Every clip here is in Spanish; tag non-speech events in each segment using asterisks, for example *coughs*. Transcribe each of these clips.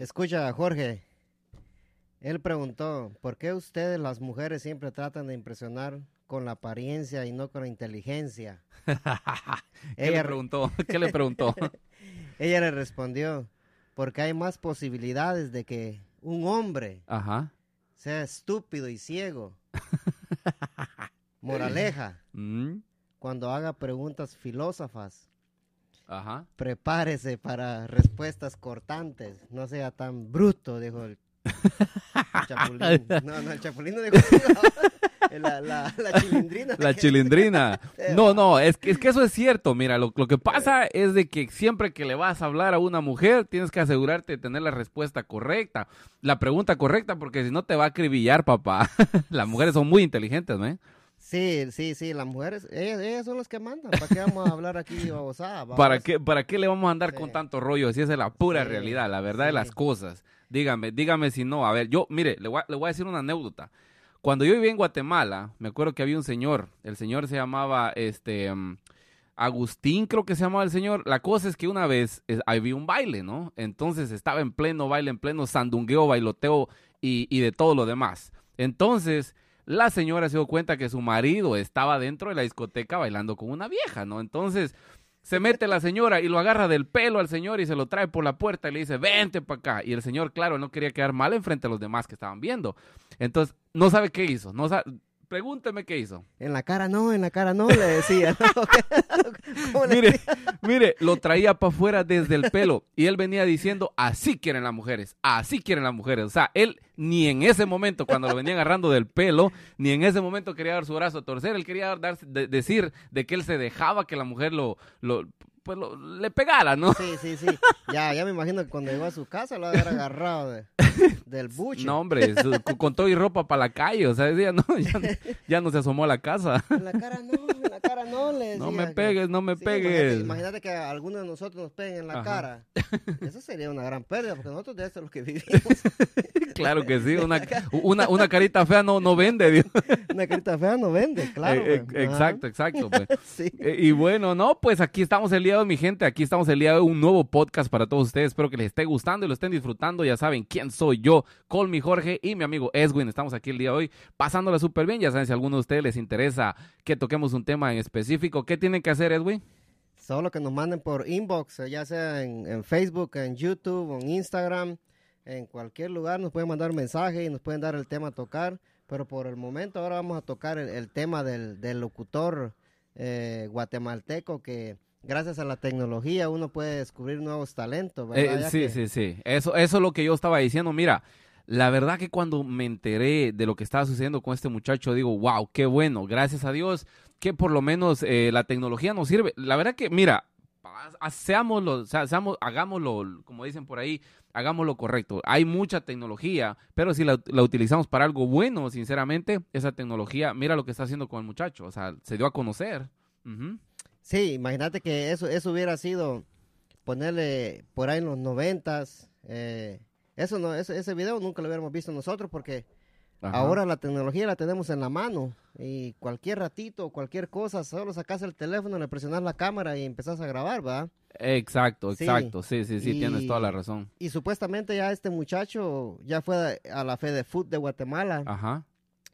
Escucha, Jorge. Él preguntó, ¿por qué ustedes las mujeres siempre tratan de impresionar con la apariencia y no con la inteligencia? *laughs* ¿Qué le preguntó? *laughs* ¿Qué le preguntó? Ella le respondió, porque hay más posibilidades de que un hombre sea estúpido y ciego. *laughs* Moraleja. Mm. Cuando haga preguntas filósofas, prepárese para respuestas cortantes. No sea tan bruto, dijo el *laughs* chapulín. *laughs* No, no, el chapulín no dijo *laughs* la, la, la, chilindrina. La chilindrina. No, no, es que, es que eso es cierto. Mira, lo, lo, que pasa es de que siempre que le vas a hablar a una mujer, tienes que asegurarte de tener la respuesta correcta, la pregunta correcta, porque si no te va a acribillar, papá. Las mujeres son muy inteligentes, ¿no? Sí, sí, sí, las mujeres, ellas, son las que mandan. ¿Para qué vamos a hablar aquí babosada? *laughs* ¿Para qué, ¿Para qué le vamos a andar con tanto rollo? Si esa es la pura realidad, la verdad de las cosas. Dígame, dígame si no. A ver, yo, mire, le voy a, le voy a decir una anécdota. Cuando yo vivía en Guatemala, me acuerdo que había un señor, el señor se llamaba este mm, Agustín, creo que se llamaba el señor. La cosa es que una vez había un baile, ¿no? Entonces estaba en pleno baile, en pleno sandungueo, bailoteo y, y de todo lo demás. Entonces, la señora se dio cuenta que su marido estaba dentro de la discoteca bailando con una vieja, ¿no? Entonces, se mete la señora y lo agarra del pelo al señor y se lo trae por la puerta y le dice, vente para acá. Y el señor, claro, no quería quedar mal enfrente de los demás que estaban viendo. Entonces, no sabe qué hizo. No sabe, Pregúnteme qué hizo. En la cara no, en la cara no, le decía. *laughs* mire, mire, lo traía para afuera desde el pelo y él venía diciendo, así quieren las mujeres, así quieren las mujeres. O sea, él ni en ese momento, cuando lo venía agarrando del pelo, ni en ese momento quería dar su brazo a torcer, él quería dar, decir de que él se dejaba que la mujer lo, lo pues le pegara, ¿no? Sí, sí, sí. Ya, ya me imagino que cuando llegó a su casa lo había agarrado del buche. No, hombre, con todo y ropa para la calle, o sea, decía, no, ya, no se asomó a la casa. En la cara no, en la cara no, le No me pegues, no me pegues. Imagínate, que a alguno de nosotros nos peguen en la cara. *laughs* Eso sería una gran pérdida, porque nosotros de eso es lo que vivimos. *laughs* claro que sí, una, *laughs* una, una carita fea no, no vende, Dios. Una carita fea no vende, claro. Eh, pues. exacto, exacto. Pues. Sí. Eh, y bueno, no, pues aquí estamos el día mi gente. Aquí estamos el día de un nuevo podcast para todos ustedes. Espero que les esté gustando y lo estén disfrutando. Ya saben quién soy yo, Colmi Jorge y mi amigo Edwin. Estamos aquí el día de hoy pasándola súper bien. Ya saben, si a alguno de ustedes les interesa que toquemos un tema en específico, ¿qué tienen que hacer, Edwin? Solo que nos manden por inbox, ya sea en, Facebook, en YouTube, en Instagram, en cualquier lugar. Nos pueden mandar mensaje y nos pueden dar el tema a tocar. Pero por el momento ahora vamos a tocar el, tema del, locutor eh, guatemalteco que gracias a la tecnología uno puede descubrir nuevos talentos, ¿verdad? Eh, sí, sí, sí. Eso, eso es lo que yo estaba diciendo. Mira, la verdad que cuando me enteré de lo que estaba sucediendo con este muchacho, digo, wow, qué bueno, gracias a Dios que por lo menos eh, la tecnología nos sirve. La verdad que, mira, seámoslo, seamos, hagámoslo, como dicen por ahí, hagámoslo correcto. Hay mucha tecnología, pero si la, utilizamos para algo bueno, sinceramente, esa tecnología, mira lo que está haciendo con el muchacho, o sea, se dio a conocer. Sí, imagínate que eso, eso hubiera sido ponerle por ahí en los noventas. Eh, eso no, ese, ese video nunca lo hubiéramos visto nosotros porque ahora la tecnología la tenemos en la mano y cualquier ratito, cualquier cosa, solo sacas el teléfono, le presionas la cámara y empezás a grabar, ¿va? Exacto, exacto, sí, sí, sí, tienes toda la razón. Y supuestamente ya este muchacho ya fue a la Fe de Food de Guatemala. Ajá.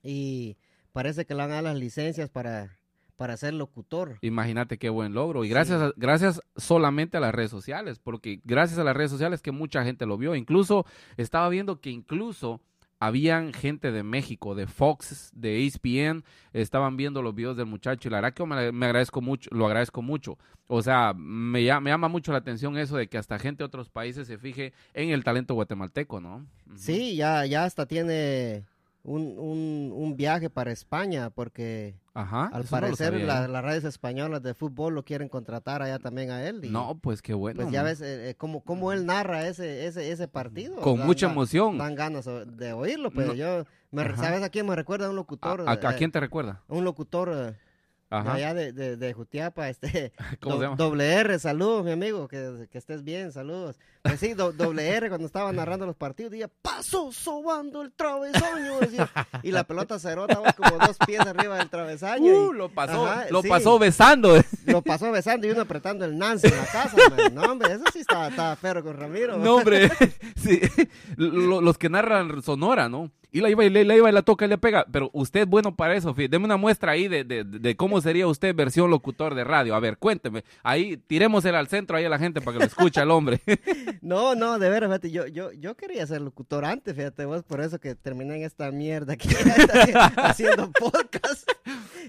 Y parece que le han dado las licencias para para ser locutor. Imagínate qué buen logro. Y gracias, gracias solamente a las redes sociales, porque gracias a las redes sociales que mucha gente lo vio. Incluso estaba viendo que incluso habían gente de México, de Fox, de ESPN, estaban viendo los videos del muchacho y la verdad que me, agradezco mucho, lo agradezco mucho. O sea, me, me, llama mucho la atención eso de que hasta gente de otros países se fije en el talento guatemalteco, ¿no? Sí, ya, ya hasta tiene un, un, un viaje para España porque al parecer las redes españolas de fútbol lo quieren contratar allá también a él. no, pues qué bueno. Pues ya ves eh, eh, cómo, él narra ese, ese, ese partido. Con mucha emoción. Dan ganas de oírlo, pero yo, ¿sabes a quién me recuerda? Un locutor. ¿A, a, quién te recuerda? Un locutor allá de, de, Jutiapa, este, *laughs* ¿Cómo se llama? Doble R, saludos, mi amigo, que, que estés bien, saludos. Pues sí, doble R cuando estaba narrando los partidos, decía, pasó sobando el travesaño. decía. y la pelota se estaba como dos pies arriba del travesaño. Uh, lo pasó, lo pasó besando. Lo pasó besando y uno apretando el Nancy en la casa. No, hombre, eso sí estaba, estaba con Ramiro. No, hombre, *laughs* sí. los que narran Sonora, ¿no? Y la iba y la iba y la toca y le pega. Pero usted es bueno para eso, Deme una muestra ahí de, de, de, cómo sería usted versión locutor de radio. A ver, cuénteme. Ahí, tiremosela al centro ahí a la gente para que lo escuche al hombre. *laughs* No, no, de veras, fíjate, yo, yo, yo quería ser locutor antes, fíjate vos, por eso que terminé en esta mierda aquí *laughs* haciendo podcast.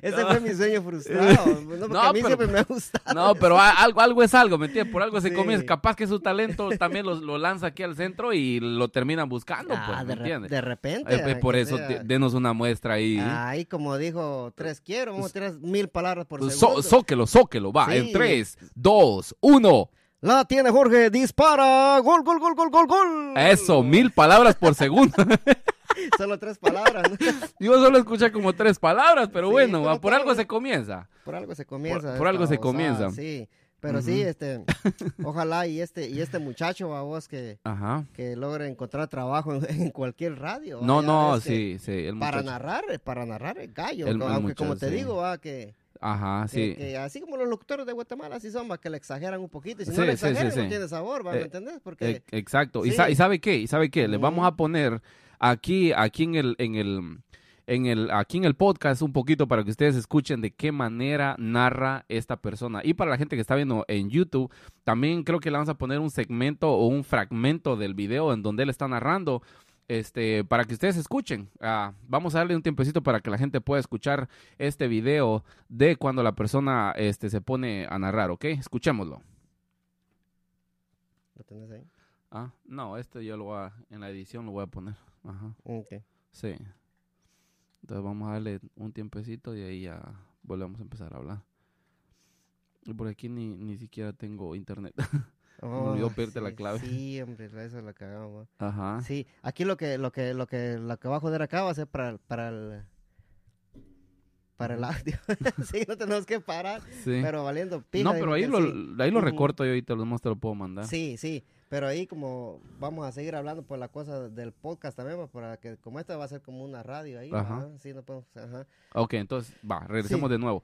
Ese fue mi sueño frustrado. *laughs* No, porque a mí siempre me ha gustado. No, pero algo, algo es algo, ¿me entiendes? Por algo se comienza. Capaz que su talento también lo, lo, lanza aquí al centro y lo terminan buscando, pues, ah, ¿me entiendes? De repente. Eh, por eso, denos una muestra ahí. Ahí, como dijo, tres quiero, vamos a tirar mil palabras por segundo. zóquelo, zóquelo, va, en tres, dos, uno. La tiene Jorge, dispara, gol, gol, gol, gol, gol, gol. Eso, mil palabras por segundo. *laughs* solo tres palabras. *laughs* Yo solo escuché como tres palabras, pero bueno, por algo se comienza. Por algo se comienza. Por, algo se comienza. Sí. Pero sí, este, *laughs* ojalá y este, y este muchacho, a vos, que, que logre encontrar trabajo en, cualquier radio. No, no, sí, sí. para narrar, para narrar el gallo. aunque como te digo, va, que, Ajá, sí. así como los locutores de Guatemala, así son, que le exageran un poquito. Y si no le exageran, no tiene sabor, ¿me eh, entendés? Porque... Eh, exacto. ¿Y, sabe qué? ¿Y sabe qué? Le vamos a poner aquí, aquí en el, en el, en el, aquí en el podcast un poquito para que ustedes escuchen de qué manera narra esta persona. Y para la gente que está viendo en YouTube, también creo que le vamos a poner un segmento o un fragmento del video en donde él está narrando este, para que ustedes escuchen. Ah, vamos a darle un tiempecito para que la gente pueda escuchar este video de cuando la persona este, se pone a narrar, ¿ok? Escuchémoslo. ¿Lo tenés ahí? Ah, no, este yo lo voy a, en la edición lo voy a poner. Ajá. Ok. Sí. Entonces vamos a darle un tiempecito y ahí ya volvemos a empezar a hablar. Y por aquí ni, ni siquiera tengo internet. *laughs* Oh, Me olvidó la clave. Sí, hombre, eso la cagamos. Ajá. Sí, aquí lo que, lo que, lo que, lo que va a joder acá va a ser para, para el, para el *laughs* audio. sí, no tenemos que parar. Sí. Pero valiendo pija. No, pero ahí lo, ahí lo recorto yo y te lo, te lo puedo mandar. Sí, sí. Pero ahí como vamos a seguir hablando por la cosa del podcast también, pues, para que como esta va a ser como una radio ahí. Ajá. Sí, no podemos, ajá. Ok, entonces, va, regresemos de nuevo.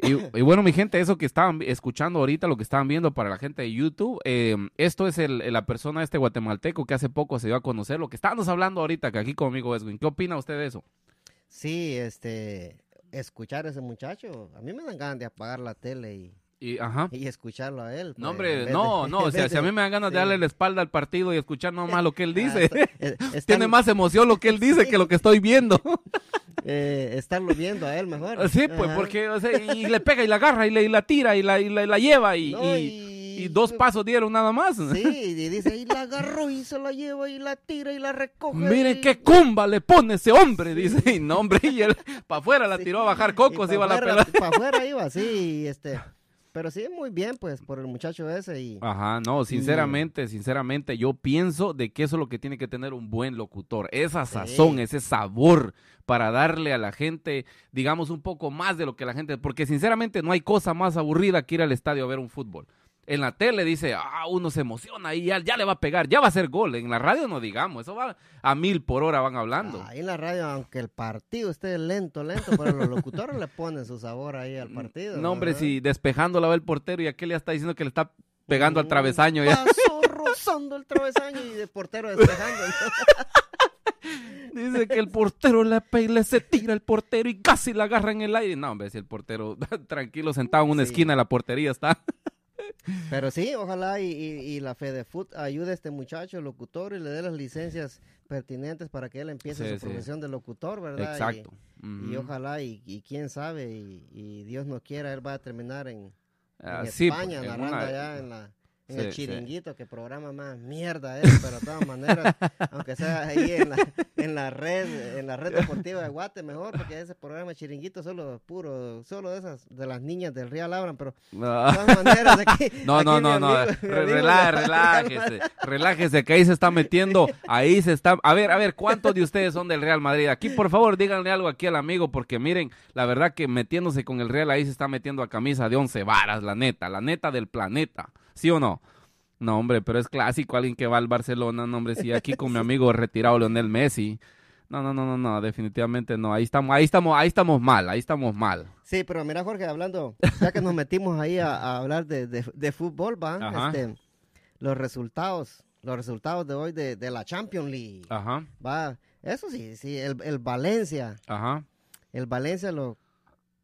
Y, bueno, mi gente, eso que estaban escuchando ahorita, lo que estaban viendo para la gente de YouTube, eh, esto es el, la persona este guatemalteco que hace poco se dio a conocer, lo que estábamos hablando ahorita, que aquí conmigo Edwin. ¿Qué opina usted de eso? Sí, este, escuchar a ese muchacho, a mí me dan ganas de apagar la tele y... Y, ajá. y escucharlo a él. no, pues, hombre, no, no, *laughs* o sea, si a mí me dan ganas de darle la espalda al partido y escuchar nomás lo que él *laughs* dice, eh, *laughs* tiene más emoción lo que él dice que lo que estoy viendo. eh, estarlo viendo a él mejor. Sí, pues, porque, o sea, y le pega y la agarra y, le, la tira y la, y la, lleva y, y, dos pasos dieron nada más. Sí, y dice, y la agarró y se la lleva y la tira y la recoge. Miren qué cumba le pone ese hombre, dice, y no, hombre, y él para afuera la tiró a bajar cocos, iba la pelota. Para afuera iba, sí, este... Pero sí, muy bien, pues, por el muchacho ese y... Ajá, no, sinceramente, sinceramente, yo pienso de que eso es lo que tiene que tener un buen locutor. Esa sazón, ese sabor para darle a la gente, digamos, un poco más de lo que la gente... Porque sinceramente no hay cosa más aburrida que ir al estadio a ver un fútbol en la tele dice, ah, uno se emociona y ya, ya, le va a pegar, ya va a ser gol. En la radio no digamos, eso va a mil por hora van hablando. Ahí en la radio, aunque el partido esté lento, lento, pero los locutores le ponen su sabor ahí al partido. No, hombre, si despejando la va el portero y aquel ya está diciendo que le está pegando al mm, travesaño. Ya. Pasó rozando el travesaño y el portero despejando. *laughs* Dice que el portero le, le se tira el portero y casi la agarra en el aire. No, hombre, si el portero *laughs* tranquilo sentado en una esquina de la portería está. Pero sí, ojalá y, la la Foot ayude a este muchacho, locutor, y le dé las licencias pertinentes para que él empiece su profesión de locutor, ¿verdad? Exacto. Y, ojalá, y, quién sabe, y, Dios no quiera, él va a terminar en, ah, España, pues, narrando allá en la en el chiringuito, que programa más mierda es, pero de todas maneras, aunque sea ahí en la, en la red, en la red deportiva de Guate, mejor, porque ese programa chiringuito solo puro, solo de esas, de las niñas del Real Abran, pero no. de todas maneras aquí. *laughs* No, no, no, no, relájese, relájese, que ahí se está metiendo, ahí se está, a ver, a ver, ¿cuántos de ustedes son del Real Madrid? Aquí, por favor, díganle algo aquí al amigo, porque miren, la verdad que metiéndose con el Real ahí se está metiendo a camisa de once varas, la neta, la neta del planeta. ¿Sí o no? No, hombre, pero es clásico alguien que va al Barcelona, no, hombre, sí, aquí con mi *laughs* amigo retirado Leonel Messi. No, no, no, no, no, definitivamente no. Ahí estamos, ahí estamos, ahí estamos mal, ahí estamos mal. Sí, pero mira, Jorge, hablando, ya que nos metimos ahí a, hablar de, de, fútbol, va, este, los resultados, los resultados de hoy de, de la Champions League. Ajá. Va, eso sí, sí, el, el Valencia. Ajá. El Valencia lo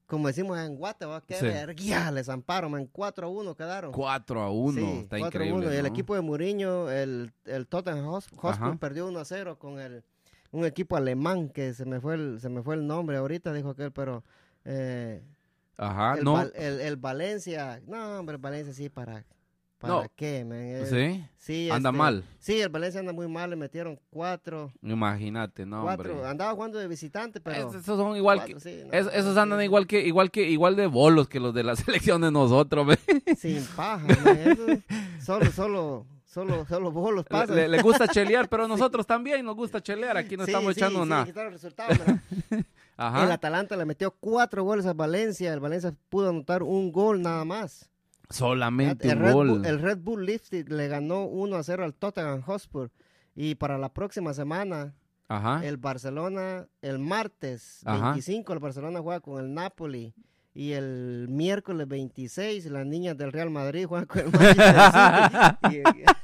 como decimos en Guatemala, qué sí. les amparon, en 4 a 1 quedaron. 4 a 1, está increíble. Y el equipo de Mourinho, el, el Tottenham Hotspur perdió 1 a 0 con el, un equipo alemán que se me fue el, se me fue el nombre ahorita, dijo aquel, pero... Eh, Ajá, el, no. el, el, Valencia, no, hombre, Valencia sí para ¿Para qué, man? ¿Sí? Sí. Anda este, mal. Sí, el Valencia anda muy mal, le metieron cuatro. Imagínate, no, cuatro. Andaba jugando de visitante, pero... esos son igual que... esos andan igual que igual que igual de bolos que los de la *laughs* selección de nosotros, ¿ve? Sin paja, man. solo, solo... Solo, solo bolos pasan. Le, le, gusta chelear, pero *laughs* nosotros también nos gusta chelear. Aquí no estamos echando nada. *laughs* El Atalanta le metió cuatro goles a Valencia. El Valencia pudo anotar un gol nada más. Solamente el un gol. el Red Bull Lifted le ganó 1 a 0 al Tottenham Hotspur. Y para la próxima semana, el Barcelona, el martes 25, el Barcelona juega con el Napoli. Y el miércoles 26, las niñas del Real Madrid juegan con el Manchester City. *laughs*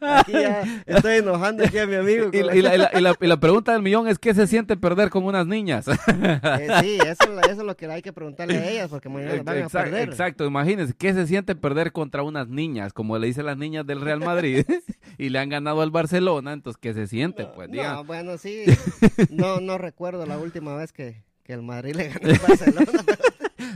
Aquí ya estoy enojando aquí a mi amigo. *laughs* Y, la, pregunta del millón es, ¿qué se siente perder con unas niñas? Eh, sí, eso, es lo que hay que preguntarle a ellas, porque mañana van a perder. Exacto, imagínense, ¿qué se siente perder contra unas niñas, como le dicen las niñas del Real Madrid, *laughs* y le han ganado al Barcelona? Entonces, ¿qué se siente? Pues, no, bueno, sí, *laughs* no, no recuerdo la última vez que, que el Madrid le ganó al Barcelona. *laughs*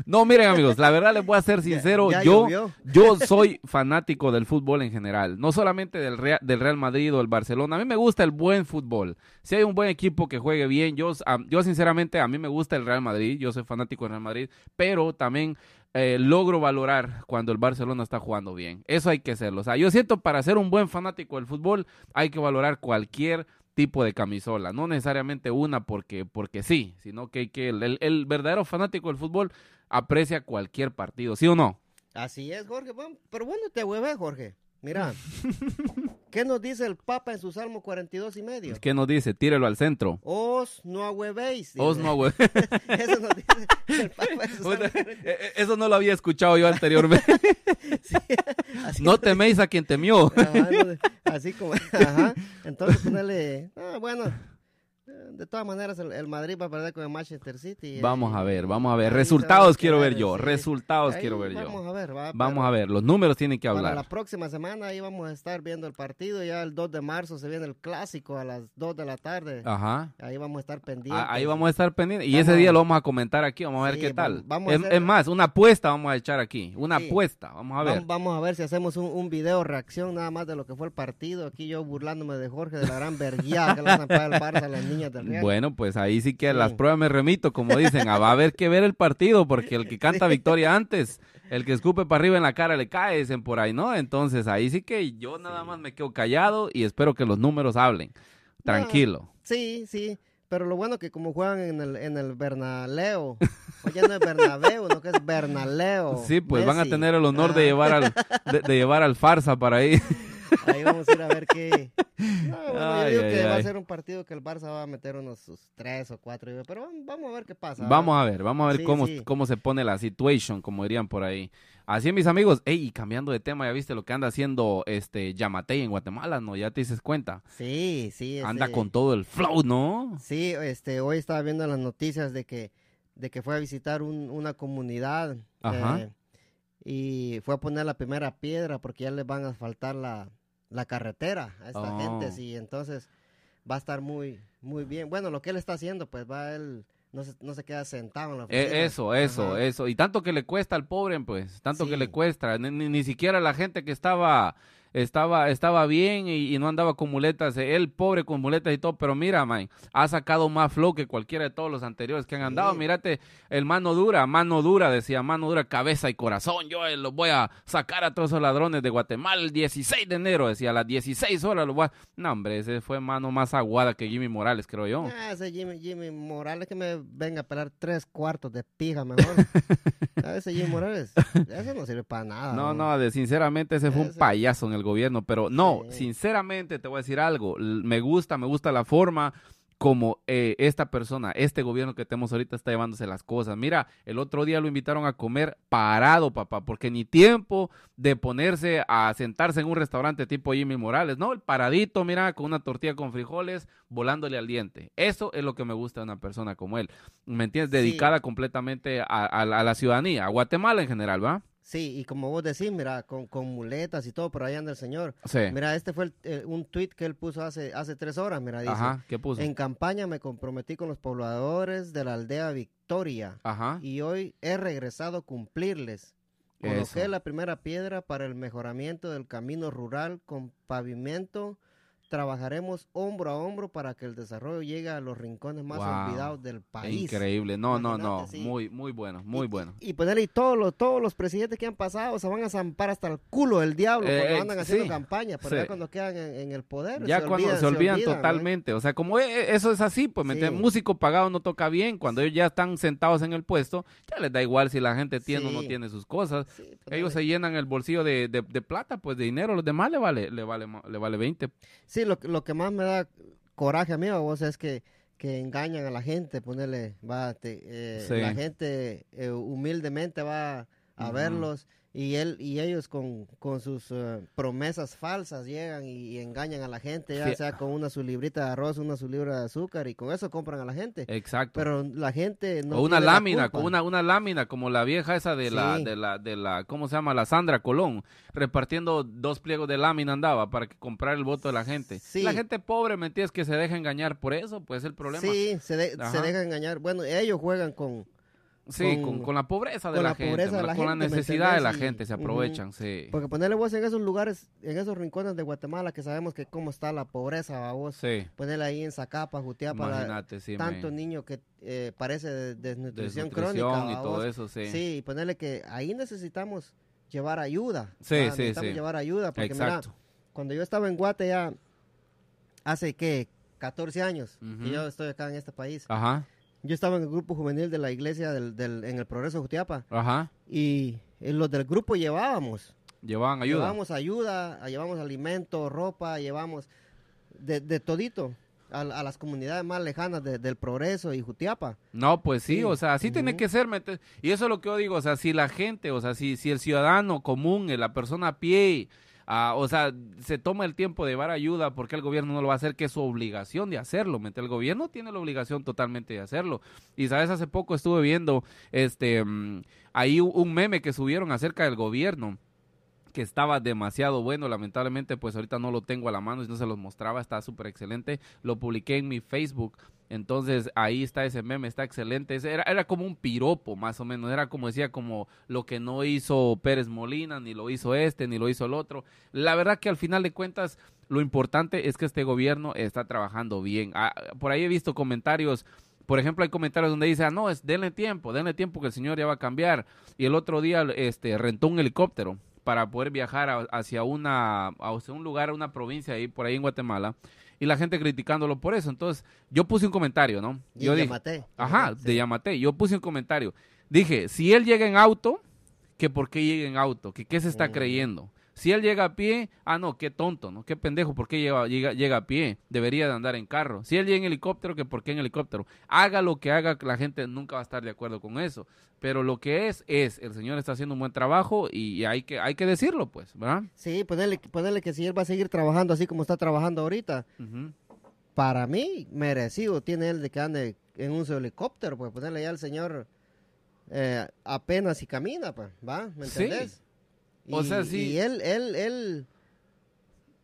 No, miren amigos, la verdad les voy a ser sincero, yo, yo soy fanático del fútbol en general, no solamente del Real, del Real Madrid o el Barcelona, a mí me gusta el buen fútbol, si hay un buen equipo que juegue bien, yo, yo sinceramente a mí me gusta el Real Madrid, yo soy fanático del Real Madrid, pero también eh, logro valorar cuando el Barcelona está jugando bien, eso hay que hacerlo, o sea, yo siento para ser un buen fanático del fútbol hay que valorar cualquier tipo de camisola, no necesariamente una porque, porque sí, sino que, que el, el, verdadero fanático del fútbol aprecia cualquier partido, ¿sí o no? Así es, Jorge, pero bueno, te hueve, Jorge. Mira, *laughs* ¿qué nos dice el Papa en su Salmo 42 y medio? ¿Qué nos dice? Tírelo al centro. Os no ahuevéis. Os no *laughs* ahuevéis. eso nos dice el Papa en su Salmo e, e, Eso no lo había escuchado yo anteriormente. *laughs* no teméis a quien temió. así como, ajá. Entonces ponerle, ah, bueno, de todas maneras, el, Madrid va a perder con el Manchester City. Vamos a ver, vamos a ver. Resultados quiero ver yo. Resultados quiero ver yo. Vamos a ver. vamos a ver. Los números tienen que hablar. la próxima semana ahí vamos a estar viendo el partido. Ya el 2 de marzo se viene el clásico a las 2 de la tarde. Ajá. Ahí vamos a estar pendientes. Ahí vamos a estar pendientes. Y ese día lo vamos a comentar aquí. Vamos a ver qué tal. Vamos es, más, una apuesta vamos a echar aquí. Una apuesta. Vamos a ver. Vamos, a ver si hacemos un, un, video reacción nada más de lo que fue el partido. Aquí yo burlándome de Jorge de la gran verguía que le van a el Barça a las niñas del Real. Bueno, pues ahí sí que las pruebas me remito, como dicen, va a haber que ver el partido, porque el que *laughs* canta victoria antes, el que escupe para arriba en la cara le cae, dicen por ahí, ¿no? Entonces ahí sí que yo nada más me quedo callado y espero que los números hablen. Tranquilo. sí, sí. Pero lo bueno que como juegan en el, en el Bernaleo, oye no es Bernabéu, no que es Bernaleo. Sí, pues van a tener el honor de ah. llevar al de llevar al farsa para ahí. *laughs* Ahí vamos a ir a ver qué. *laughs* yo digo que va a ser un partido que el Barça va a meter unos sus tres o cuatro, pero vamos a ver qué pasa. Vamos a ver, vamos a ver cómo, cómo se pone la situation, como dirían por ahí. Así mis amigos, ey, cambiando de tema, ya viste lo que anda haciendo este Yamatei en Guatemala, ¿no? Ya te dices cuenta. Sí, sí. Anda con todo el flow, ¿no? Sí, este, hoy estaba viendo las noticias de que, de que fue a visitar una comunidad. Ajá. Eh, y fue a poner la primera piedra porque ya le van a faltar la, la carretera a esta gente, oh. sí, entonces va a estar muy, muy bien. Bueno, lo que él está haciendo, pues va él, no se, no se queda sentado en la e, oficina. eso, eso, eso, y tanto que le cuesta al pobre, pues, tanto que le cuesta, ni, ni, siquiera la gente que estaba estaba, estaba bien y, no andaba con muletas, él pobre con muletas y todo, pero mira, man, ha sacado más flow que cualquiera de todos los anteriores que han andado. Mírate, el mano dura, mano dura, decía, mano dura, cabeza y corazón. Yo eh, los voy a sacar a todos esos ladrones de Guatemala el 16 de enero, decía, a las 16 horas lo voy a... No, hombre, ese fue mano más aguada que Jimmy Morales, creo yo. Ah, ese Jimmy, Jimmy Morales que me venga a pelar tres cuartos de pija mejor. *laughs* ese Jimmy Morales, eso no sirve para nada. No, no, de, sinceramente ese fue un payaso en el gobierno, pero no, sinceramente te voy a decir algo, me gusta, me gusta la forma como eh, esta persona, este gobierno que tenemos ahorita está llevándose las cosas. Mira, el otro día lo invitaron a comer parado, papá, porque ni tiempo de ponerse a sentarse en un restaurante tipo Jimmy Morales, ¿no? El paradito, mira, con una tortilla con frijoles, volándole al diente. Eso es lo que me gusta de una persona como él. ¿Me entiendes? Dedicada completamente a, a la ciudadanía, a Guatemala en general, ¿va? Sí, y como vos decís, mira, con, con muletas y todo, pero ahí anda el señor. Sí. Mira, este fue un tweet que él puso hace, hace tres horas, mira, dice. Ajá, ¿qué puso? En campaña me comprometí con los pobladores de la aldea Victoria. Ajá. Y hoy he regresado a cumplirles. Coloqué la primera piedra para el mejoramiento del camino rural con pavimento trabajaremos hombro a hombro para que el desarrollo llegue a los rincones más olvidados del país. Increíble, no, no, no, muy, muy bueno, muy bueno. Y, ponerle todos los, todos los presidentes que han pasado se van a zampar hasta el culo del diablo cuando eh, andan haciendo campaña, pero ya cuando quedan en, el poder. Ya cuando se olvidan, totalmente, o sea, como e, e, eso es así, pues músico pagado no toca bien, cuando ellos ya están sentados en el puesto, ya les da igual si la gente tiene o no tiene sus cosas. ellos se llenan el bolsillo de, de, plata, pues de dinero, los demás le vale, le vale, le vale 20. Sí, lo, lo que más me da coraje a mí, a vos, es que, que engañan a la gente, ponerle, va, eh, la gente eh, humildemente va a verlos y él y ellos con, con sus eh, promesas falsas llegan y, engañan a la gente, ya sea con una su librita de arroz, una su libra de azúcar y con eso compran a la gente. Exacto. Pero la gente no o una lámina, con una una lámina como la vieja esa de la de la de la ¿cómo se llama? La Sandra Colón, repartiendo dos pliegos de lámina andaba para que comprar el voto de la gente. La gente pobre, ¿me entiendes? Que se deja engañar por eso, pues es el problema. Sí, se, se deja engañar. Bueno, ellos juegan con Sí, con, la pobreza de la, gente, con la necesidad de la gente se aprovechan, sí. Porque ponerle vos en esos lugares, en esos rincones de Guatemala que sabemos que cómo está la pobreza, vos sí. ponerle ahí en Zacapa, Jutiapa, Imagínate, sí, tanto niño que eh, parece de desnutrición, crónica. y todo eso, sí. Sí, y ponerle que ahí necesitamos llevar ayuda. Sí, sí, necesitamos llevar ayuda, porque Exacto. mira, cuando yo estaba en Guate ya hace, ¿qué? 14 años y yo estoy acá en este país. Ajá yo estaba en el grupo juvenil de la iglesia del, del, en el Progreso de Jutiapa. Ajá. Y en los del grupo llevábamos. Llevaban ayuda. Llevábamos ayuda, llevábamos alimento, ropa, llevábamos de, de todito. A, las comunidades más lejanas del Progreso y Jutiapa. No, pues sí, o sea, así tiene que ser. Y eso es lo que yo digo, o sea, si la gente, o sea, si, si el ciudadano común, la persona a pie, Ah, o sea, se toma el tiempo de llevar ayuda porque el gobierno no lo va a hacer, que es su obligación de hacerlo. El gobierno tiene la obligación totalmente de hacerlo. Y sabes, hace poco estuve viendo este mm, ahí un meme que subieron acerca del gobierno que estaba demasiado bueno. Lamentablemente, pues ahorita no lo tengo a la mano y no se los mostraba. Está súper excelente. Lo publiqué en mi Facebook. Entonces ahí está ese meme, está excelente. Era, era como un piropo, más o menos. Era como decía, como lo que no hizo Pérez Molina, ni lo hizo este, ni lo hizo el otro. La verdad que al final de cuentas, lo importante es que este gobierno está trabajando bien. Ah, por ahí he visto comentarios por ejemplo, hay comentarios donde dice, ah, no, es denle tiempo, denle tiempo que el señor ya va a cambiar. Y el otro día este, rentó un helicóptero para poder viajar hacia una hacia un lugar, una provincia ahí por ahí en Guatemala y la gente criticándolo por eso. Entonces, yo puse un comentario, ¿no? yo de dije, Ajá, de Yamate. Yo puse un comentario. Dije, si él llega en auto, que por qué llega en auto, que qué se está creyendo. Si él llega a pie, ah, no, qué tonto, ¿no? Qué pendejo, ¿por qué llega, llega, llega a pie? Debería de andar en carro. Si él llega en helicóptero, que por qué en helicóptero. Haga lo que haga, la gente nunca va a estar de acuerdo con eso. Pero lo que es, es, el señor está haciendo un buen trabajo y hay que, hay que decirlo, pues, ¿verdad? Sí, ponerle, ponerle que si él va a seguir trabajando así como está trabajando ahorita, para mí, merecido tiene él de que ande en un helicóptero, pues ponerle ya al señor eh, apenas y camina, pues, ¿va? ¿Me entendés? O sea, sí. Y él, él, él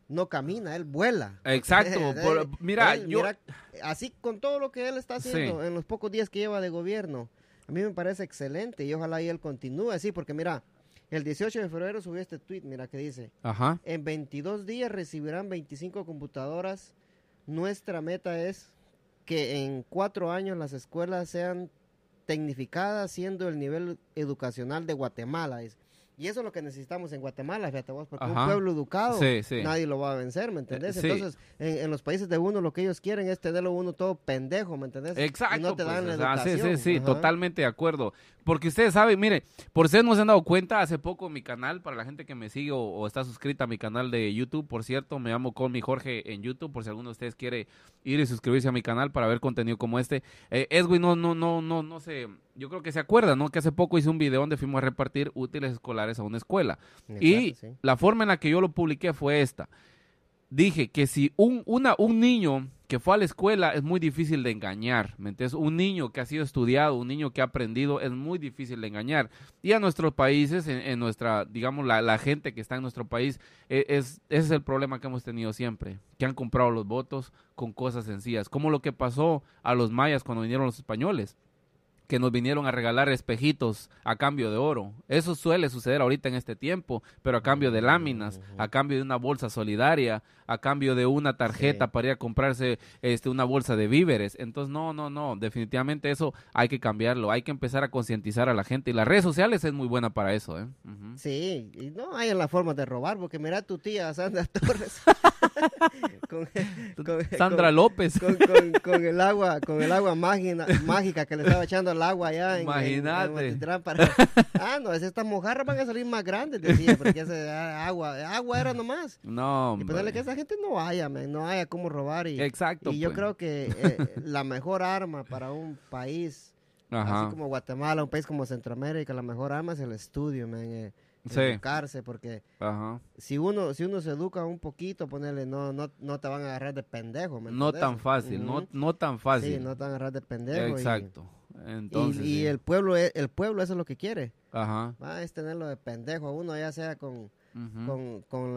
no camina, él vuela. Exacto. *laughs* mira, yo... así con todo lo que él está haciendo en los pocos días que lleva de gobierno, a mí me parece excelente y ojalá y él continúe así, porque mira, El 18 de febrero subió este tweet, mira que dice, Ajá. en 22 días recibirán 25 computadoras. Nuestra meta es que en cuatro años las escuelas sean tecnificadas, siendo el nivel educacional de Guatemala. dice. Y eso es lo que necesitamos en Guatemala, fíjate vos, porque Ajá. un pueblo educado Sí, sí. nadie lo va a vencer, ¿me entendés? Eh, sí. Entonces, en, en los países de uno lo que ellos quieren es tenerlo uno todo pendejo, ¿me entendés? Exacto. Y no te pues, dan la sea, sí, educación. sí, sí, Ajá. totalmente de acuerdo. Porque ustedes saben, mire, por ustedes no se han dado cuenta, hace poco en mi canal, para la gente que me sigue o, o está suscrita a mi canal de YouTube, por cierto, me llamo Colmi Jorge en YouTube, por si alguno de ustedes quiere ir y suscribirse a mi canal para ver contenido como este. Eh, Edwin, no, no, no, no, no sé, yo creo que se acuerda, ¿no? Que hace poco hice un video donde fuimos a repartir útiles escolares a una escuela. Y sí. la forma en la que yo lo publiqué fue esta. Dije que si un, una, un niño que fue a la escuela es muy difícil de engañar, ¿me entiendes? Un niño que ha sido estudiado, un niño que ha aprendido, es muy difícil de engañar. Y a nuestros países, en, nuestra, digamos, la, la gente que está en nuestro país, e- es, ese es el problema que hemos tenido siempre, que han comprado los votos con cosas sencillas, como lo que pasó a los mayas cuando vinieron los españoles que nos vinieron a regalar espejitos a cambio de oro. Eso suele suceder ahorita en este tiempo, pero a cambio de láminas, a cambio de una bolsa solidaria, a cambio de una tarjeta Sí. para ir a comprarse este una bolsa de víveres. Entonces, no, no, no, definitivamente eso hay que cambiarlo, hay que empezar a concientizar a la gente y las redes sociales es muy buena para eso, ¿eh? Sí, y no hay la forma de robar, porque mira tu tía Sandra *laughs* Torres. *laughs* con, con- Sandra con- López. Con, el agua, con el agua mágina- mágica que le estaba echando al agua allá en, en- en Imagínate. Para- *laughs* Ah, no, es estas mojarras van a salir más grandes, decía, porque agua, agua era nomás. No, Y ponerle que esa gente no haya, man, no haya cómo robar. Y, Exacto. y yo pues. creo que eh, la mejor arma para un país, Ajá. así como Guatemala, un país como Centroamérica, la mejor arma es el estudio, man, eh, Sí. educarse, porque Ajá. si uno si uno se educa un poquito, ponerle no no no te van a agarrar de pendejo, ¿me No tan fácil, no, no tan fácil. Sí, no te van a agarrar de pendejo. Exacto. Y, Entonces, y sí. el pueblo es- el pueblo eso es lo que quiere, Ajá. va es tenerlo de pendejo a uno ya sea con con con,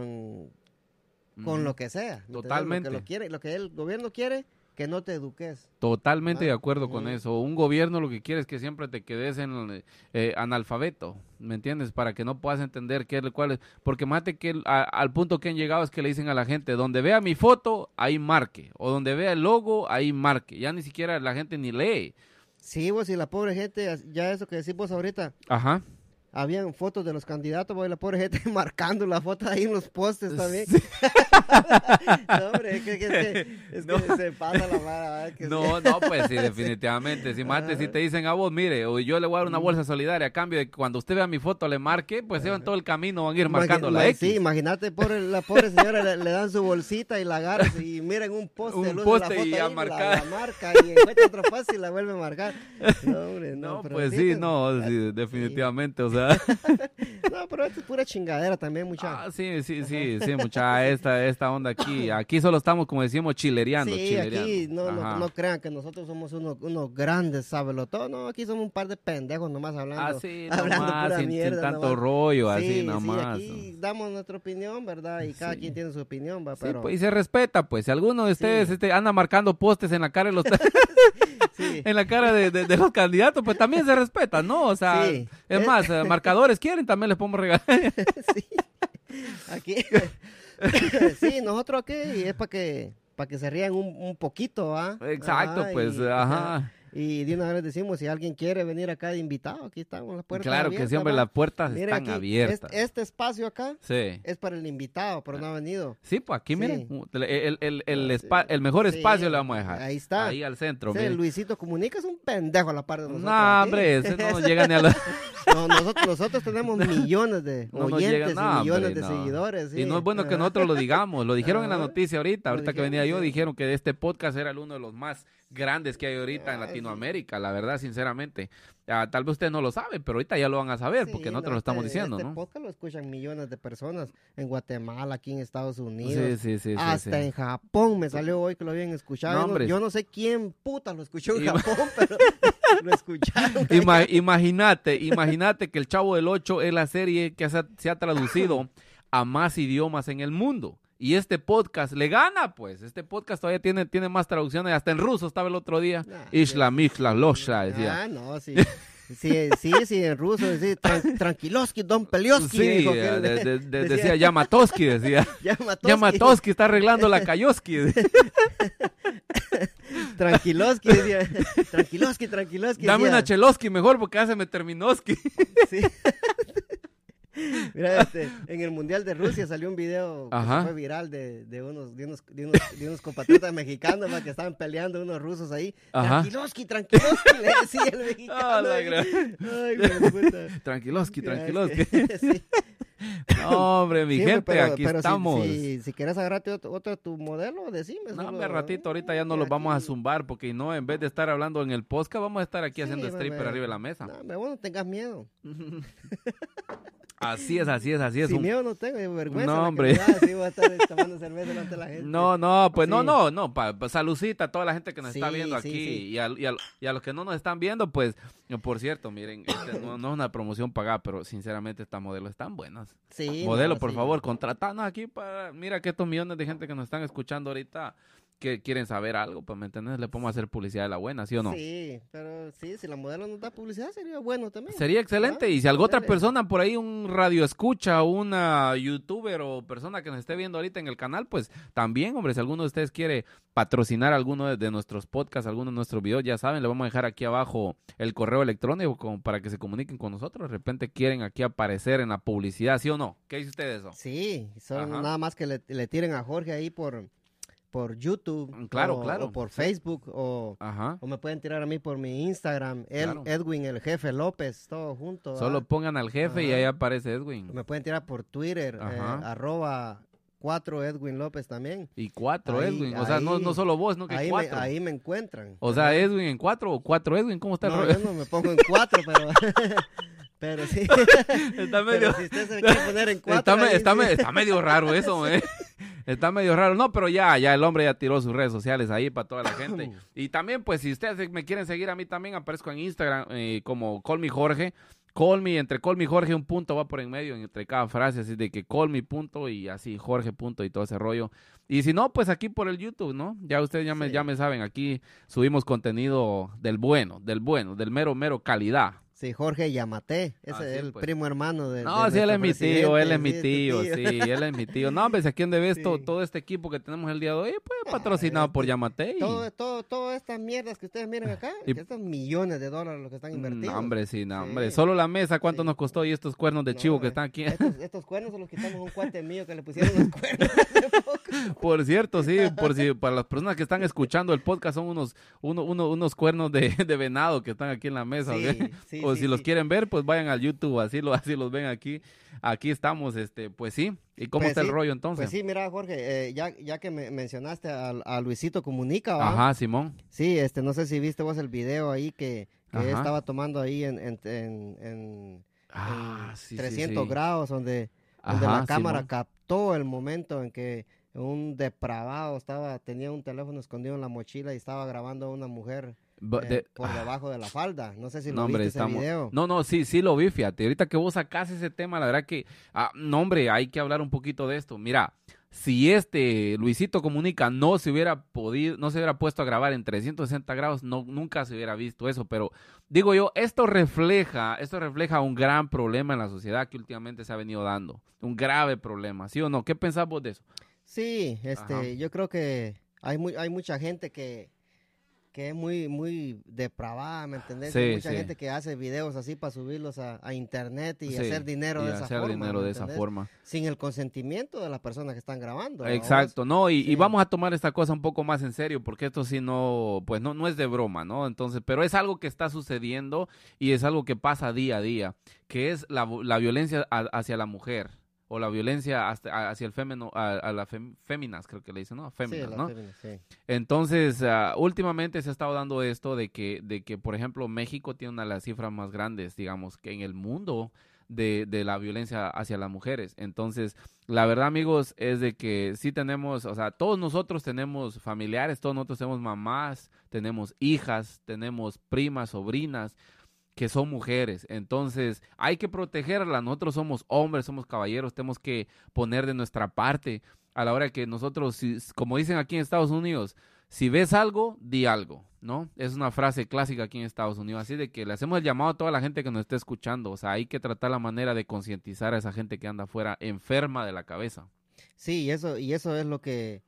ujú. con lo que sea. Totalmente. Lo que, lo quiere, lo que el gobierno quiere que no te eduques. Totalmente Ah, de acuerdo con eso. Un gobierno lo que quiere es que siempre te quedes en eh, analfabeto, ¿me entiendes? Para que no puedas entender qué es lo cual es. Porque mate que el- a- al punto que han llegado es que le dicen a la gente, donde vea mi foto, ahí marque. O donde vea el logo, ahí marque. Ya ni siquiera la gente ni lee. Sí, vos y la pobre gente, ya eso que decís vos ahorita, Ajá. Habían fotos de los candidatos, vos y la pobre gente *laughs* marcando la foto ahí en los postes también. Sí. *laughs* no, hombre, es que, es que No. se pasa la. Que No, no, pues sí, definitivamente. Si mate, si te dicen a vos, mire, o yo le voy a dar una bolsa solidaria a cambio de que cuando usted vea mi foto le marque, pues en todo el camino van a ir marcando la X. Sí, imagínate, pobre, la pobre señora le, le dan su bolsita y la agarra y miren un poste. Un poste la foto y ahí. La, la marca y encuentra otro poste y la vuelve a marcar. *laughs* No, hombre, no. No, pues sí no, sí, definitivamente, o sea. *laughs* No, pero esto es pura chingadera también, mucha. Ah, sí, sí, sí, sí, *laughs* mucha, esta, esta onda aquí, aquí solo estamos, como decimos, chilereando, Sí, chilereando. aquí no, no, no crean que nosotros somos unos, unos grandes todo No, aquí somos un par de pendejos nomás hablando. Así *laughs* hablando nomás, pura sin, sin mierda tanto nomás. rollo, Sí, así sí, nomás. aquí damos nuestra opinión, ¿verdad? Y cada Sí. quien tiene su opinión, va, Sí, pero... pues, y se respeta, pues. Si alguno de ustedes Sí. este, anda marcando postes en la cara de los sí. *laughs* en la cara de, de- de los candidatos, pues también se respeta, ¿no? O sea, Sí. es más, eh, marcadores quieren, también les podemos regalar. *laughs* sí. Aquí. *laughs* sí, nosotros aquí es para que para que se rían un, un poquito, ¿ah? Exacto, Ajá, pues, y- ajá. Y de una vez decimos, si alguien quiere venir acá de invitado, aquí estamos las puertas Claro que abiertas, siempre ¿va? las puertas Mire están aquí, abiertas. Este, este espacio acá Sí. es para el invitado, pero no ha venido. Sí, pues aquí, Sí. miren, el, el, el, Ah, sí. el mejor Sí, espacio le vamos a dejar. ahí está. Ahí al centro, miren. Luisito Comunica es un pendejo a la par de nosotros. No, hombre, ese no llega ni a *laughs* la... No, nosotros, nosotros tenemos *laughs* millones de No oyentes nada, y millones hombre, de no. seguidores. Y no es bueno que nosotros lo digamos. Lo dijeron en la Ajá. noticia ahorita. Ahorita que venía yo, dijeron que este podcast era el uno de los más grandes que hay ahorita en sí. Latinoamérica. La verdad, sinceramente. Ah, tal vez ustedes no lo saben, pero ahorita ya lo van a saber porque Sí, nosotros no, lo estamos este- diciendo, este ¿no? podcast lo escuchan millones de personas en Guatemala, aquí en Estados Unidos. Sí, sí, hasta en Japón me salió hoy que lo habían escuchado. No, Yo no- hombre. yo, no, sé quién puta lo escuchó en Ima- Japón, *laughs* pero lo escucharon. Ima- imagínate, imagínate que El Chavo del Ocho es la serie que se ha, se ha traducido a más idiomas en el mundo. Y este podcast le gana, pues. Este podcast todavía tiene, tiene más traducciones. Hasta en ruso estaba el otro día. Nah, Isla, Losha, decía. Ah, no, sí. Sí, sí, sí, en ruso, sí, tran, tranquiloski, don Pelioski. Sí, dijo que él- de- de- *laughs* de- decía- decía Yamatoski, decía. *laughs* Yamatoski. Yamatoski está arreglando la Kayoski. *laughs* Tranquiloski, decía. Tranquiloski, tranquiloski. Dame decía. una Cheloski mejor porque hace me terminoski. Sí. *laughs* Mira, este, en el Mundial de Rusia salió un video que se fue viral de, de unos, de, unos, de, unos, de unos compatriotas mexicanos que estaban peleando unos rusos ahí. Ajá. Tranquiloski, tranquiloski, le decía el mexicano. *laughs* Gran- Ay, puta. *laughs* Tranquiloski, Ya, es tranquiloski. que- sí. No, hombre, mi Sí, gente, pero- aquí pero estamos. Si, si, quieres agarrarte otro, otro tu modelo, decime. No, hombre, ratito, ahorita ya no Aquí- los vamos a zumbar porque no, en vez de estar hablando en el podcast, vamos a estar aquí Sí, haciendo stripper arriba de la mesa. No, hombre, vos no tengas miedo. Así es, así es, así es. Sin un- miedo no tengo, vergüenza. No, hombre. me da, sí, voy a estar tomando cerveza delante de la gente. No, no, pues no, Sí. no, no, pa, pa- saludcita a toda la gente que nos está viendo aquí. Y, a, y a- y a los que no nos están viendo, pues, eh, por cierto, miren, este no, no es una promoción pagada, pero sinceramente estas modelos están buenas. Sí, Modelo, no, por favor, contratanos aquí para, mira que estos millones de gente que nos están escuchando ahorita que quieren saber algo, pues, ¿me entiendes? Le podemos hacer publicidad de la buena, ¿sí o no? Sí, pero sí, si la modelo nos da publicidad sería bueno también. Sería excelente. Ah, Y si alguna otra persona por ahí, un radio escucha, una youtuber o persona que nos esté viendo ahorita en el canal, pues también, hombre, si alguno de ustedes quiere patrocinar alguno de, de nuestros podcasts, alguno de nuestros videos, ya saben, le vamos a dejar aquí abajo el correo electrónico como para que se comuniquen con nosotros. De repente quieren aquí aparecer en la publicidad, ¿sí o no? ¿Qué dice usted de eso? Sí, son Ajá. nada más que le, le tiren a Jorge ahí por, por YouTube. Mm, claro, o, claro. o por. Facebook o, Ajá. o me pueden tirar a mí por mi Instagram, el, Claro. Edwin el jefe López, todo junto. Solo ¿verdad? pongan al jefe y ahí aparece Edwin. Me pueden tirar por Twitter, eh, arroba 4 Edwin López también. Y cuatro Ahí- Edwin. O sea, no, ahí- no solo vos, no que Ahí me, cuatro. ahí me encuentran. O sea. Edwin en cuatro o cuatro Edwin. ¿Cómo está el No, rollo? yo no me pongo en cuatro, *laughs* pero... *laughs* pero sí. Está medio... Pero si usted se quiere poner en *laughs* cuatro... Está, me- ahí está sí. me- está medio raro eso, eh. Está medio raro. No, pero ya, ya el hombre ya tiró sus redes sociales ahí para toda la *coughs* gente. Y también, pues, si ustedes me quieren seguir a mí también, aparezco en Instagram eh, como Call Me Jorge. Call Me, entre Call Me Jorge, un punto va por en medio entre cada frase, así de que Call Me punto y así Jorge punto y todo ese rollo. Y si no, pues aquí por el YouTube, ¿no? Ya ustedes ya me, Sí. ya me saben, aquí subimos contenido del bueno, del bueno, del mero, mero calidad. Sí, Jorge Yamate, ese Ah, es sí, el pues. primo hermano de No, de sí, él es mi tío, él es mi tío, sí, él es mi tío. No, hombre, si aquí donde ves to- *laughs* Sí. todo este equipo que tenemos el día de hoy, pues Ah, patrocinado por este, Yamate. y- Todo, todo, todas estas mierdas que ustedes miran acá, Y- estos millones de dólares lo que están invertidos. No, hombre, sí, no, hombre. Solo la mesa, ¿cuánto nos costó? Y estos cuernos de No, chivo que están aquí. Estos, *laughs* estos cuernos son los que estamos un cuate mío que le pusieron los cuernos *laughs* hace poco. Por cierto, sí, por si para las personas que están escuchando el podcast son unos uno, uno- unos cuernos de, de venado que están aquí en la mesa. Sí, sí, o si los quieren ver, pues vayan al YouTube, así lo *laughs* así los ven aquí. Aquí estamos, este, pues sí. ¿Y cómo Pues está el rollo entonces? Pues sí, mira, Jorge, eh, ya, ya que me mencionaste a, a Luisito Comunica, ¿va? Ajá, Simón. Sí, este, no sé si viste vos el video ahí que, que estaba tomando ahí en, en, en, en- Ah, en sí, sí, 300 sí. grados, donde, donde Ajá, la cámara Simón. captó el momento en que un depravado estaba, tenía un teléfono escondido en la mochila y estaba grabando a una mujer Eh, por ah. debajo de la falda. No sé si No, lo hombre, viste ese estamos. video. No, no, sí, sí lo vi, fíjate. Ahorita que vos sacás ese tema, la verdad que. Ah, no, hombre, hay que hablar un poquito de esto. Mira, si este Luisito Comunica no se hubiera podido, no se hubiera puesto a grabar en 360 grados, no, nunca se hubiera visto eso. Pero digo yo, esto refleja, esto refleja un gran problema en la sociedad que últimamente se ha venido dando. Un grave problema, ¿sí o no? ¿Qué pensás vos de eso? Sí, este, Ajá. yo creo que hay muy, hay mucha gente que, que es muy, muy depravada, ¿me entendés? Hay mucha sí. gente que hace videos así para subirlos a, a internet y Sí, hacer dinero y de esa forma. dinero ¿me de esa forma. Sin el consentimiento de las personas que están grabando. Exacto, no, y, y vamos a tomar esta cosa un poco más en serio, porque esto sí no, pues no, no es de broma, ¿no? Entonces, pero es algo que está sucediendo y es algo que pasa día a día, que es la, la violencia a- hacia la mujer o la violencia hasta- hacia el fémino, a, a la fem- féminas, creo que le dicen, ¿no? Féminas, las ¿no? féminas, sí. Entonces, ah, últimamente se ha estado dando esto de que, de que, por ejemplo, México tiene una de las cifras más grandes, digamos, que en el mundo de, de la violencia hacia las mujeres. Entonces, la verdad, amigos, es de que sí tenemos, o sea, todos nosotros tenemos familiares, todos nosotros tenemos mamás, tenemos hijas, tenemos primas, sobrinas que son mujeres. Entonces, hay que protegerlas. Nosotros somos hombres, somos caballeros, tenemos que poner de nuestra parte a la hora que nosotros, si- como dicen aquí en Estados Unidos, si ves algo, di algo. ¿no? Es una frase clásica aquí en Estados Unidos, así de que le hacemos el llamado a toda la gente que nos esté escuchando, o sea, hay que tratar la manera de concientizar a esa gente que anda afuera enferma de la cabeza. Sí, y eso, y eso es lo que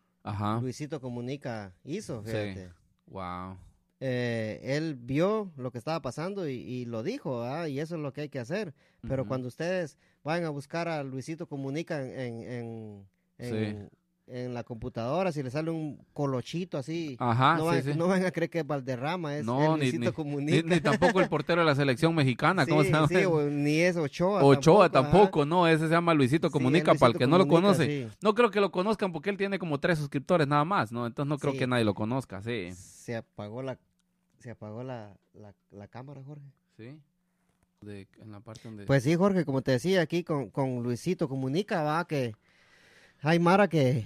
Luisito Comunica hizo, fíjate. Wow. Eh, él vio lo que estaba pasando y, lo dijo, ¿ah? y eso es lo que hay que hacer. Pero cuando ustedes vayan a buscar a Luisito Comunica en, en, en la computadora, si le sale un colochito así, Ajá, no, van, no, van, a creer que es Valderrama, es no, ni, ni, tampoco el portero de la selección mexicana, ¿cómo se llama? ni es Ochoa. Ochoa tampoco, no, ese se llama Luisito Comunica, para el que no lo conoce. No creo que lo conozcan porque él tiene como tres suscriptores nada más, ¿no? Entonces no creo que nadie lo conozca, sí. Se apagó la, se apagó la, la, cámara, Jorge. Sí. en la parte donde... Pues sí, Jorge, como te decía aquí con, con Luisito Comunica, va que hay Mara que,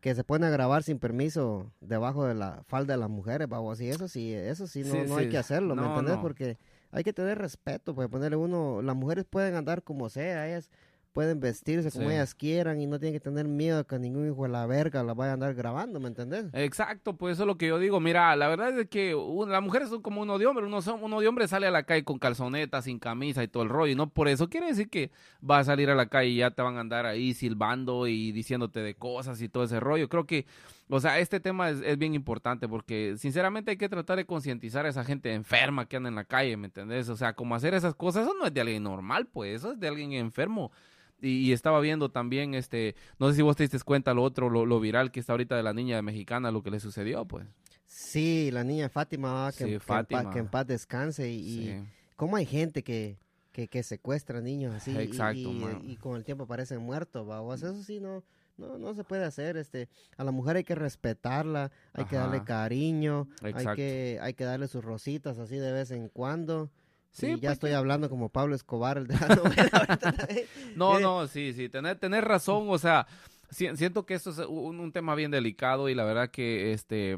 que se pone a grabar sin permiso debajo de la falda de las mujeres, vamos, así, eso sí, eso sí, no, no hay que hacerlo, ¿me entiendes? Porque hay que tener respeto, pues ponerle uno, las mujeres pueden andar como sea, ellas pueden vestirse como ellas quieran y no tienen que tener miedo que ningún hijo de la verga la vaya a andar grabando, ¿me entendés? Exacto, pues eso es lo que yo digo. Mira, la verdad es que las mujeres son como uno de hombre, uno, uno de hombre sale a la calle con calzonetas, sin camisa y todo el rollo, y no por eso quiere decir que va a salir a la calle y ya te van a andar ahí silbando y diciéndote de cosas y todo ese rollo. Creo que o sea, este tema es, es, bien importante porque sinceramente hay que tratar de concientizar a esa gente enferma que anda en la calle, ¿me entendés? O sea, como hacer esas cosas, eso no es de alguien normal, pues, eso es de alguien enfermo y, estaba viendo también, este, no sé si vos te diste cuenta lo otro, lo, viral que está ahorita de la niña mexicana, lo que le sucedió, pues. Sí, la niña Fátima, que, que, En, paz, descanse y, cómo hay gente que, que, secuestra niños así Exacto, y, con el tiempo parecen muertos, ¿va? eso sí no, no, no se puede hacer, este, a la mujer hay que respetarla, hay que darle cariño, hay que, hay que darle sus rositas así de vez en cuando. Sí, ya pues estoy hablando como Pablo Escobar, el de la *laughs* novela. *laughs* no, no, sí, sí, tener, tener razón, o sea, siento que esto es un, un, tema bien delicado y la verdad que este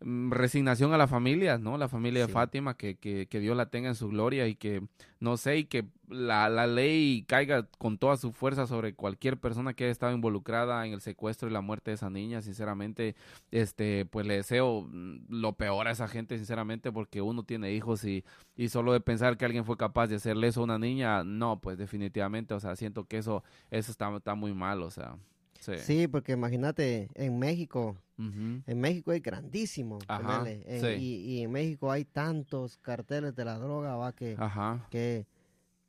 resignación a la familia, ¿no? La familia de Fátima, que, que, que, Dios la tenga en su gloria y que, no sé, y que la, la, ley caiga con toda su fuerza sobre cualquier persona que haya estado involucrada en el secuestro y la muerte de esa niña. Sinceramente, este, pues le deseo mm, lo peor a esa gente, sinceramente, porque uno tiene hijos y, y solo de pensar que alguien fue capaz de hacerle eso a una niña, no, pues definitivamente, o sea, siento que eso, eso está, está muy mal, o sea. Sí, porque imagínate, en México, en México es grandísimo, y, en México hay tantos carteles de la droga, va, que, que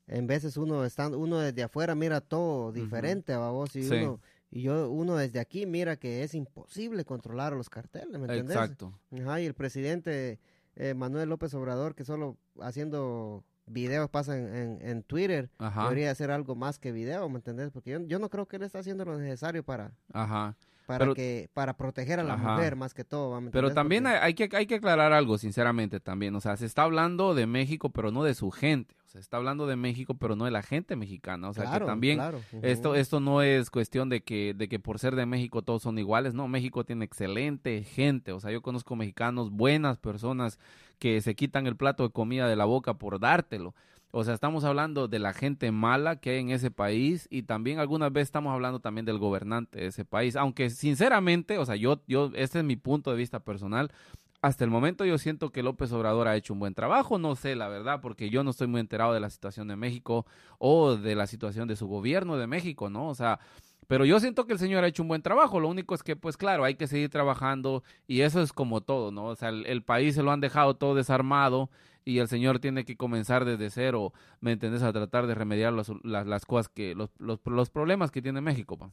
en veces uno estando, uno desde afuera mira todo diferente, va, vos, y uno y yo uno desde aquí mira que es imposible controlar los carteles, ¿me entiendes? Exacto. Ajá, y el presidente eh, Manuel López Obrador que solo haciendo videos pasan en, en Twitter, debería hacer algo más que video, ¿me entendés? Porque yo, yo, no creo que él está haciendo lo necesario para... Ajá para que para proteger a la mujer más que todo. Pero también hay, que hay que aclarar algo, sinceramente, también. O sea, se está hablando de México, pero no de su gente. O sea, se está hablando de México, pero no de la gente mexicana. O sea, que también esto esto no es cuestión de que de que por ser de México todos son iguales. No, México tiene excelente gente. O sea, yo conozco mexicanos, buenas personas que se quitan el plato de comida de la boca por dártelo. O sea, estamos hablando de la gente mala que hay en ese país y también algunas veces estamos hablando también del gobernante de ese país. Aunque sinceramente, o sea, yo, yo, este es mi punto de vista personal. Hasta el momento yo siento que López Obrador ha hecho un buen trabajo, no sé la verdad, porque yo no estoy muy enterado de la situación de México o de la situación de su gobierno de México, ¿no? O sea, pero yo siento que el señor ha hecho un buen trabajo. Lo único es que, pues claro, hay que seguir trabajando y eso es como todo, ¿no? O sea, el país se lo han dejado todo desarmado y el Señor tiene que comenzar desde cero, ¿me entendés? A tratar de remediar las, las, cosas que, los, los, los, problemas que tiene México, pa.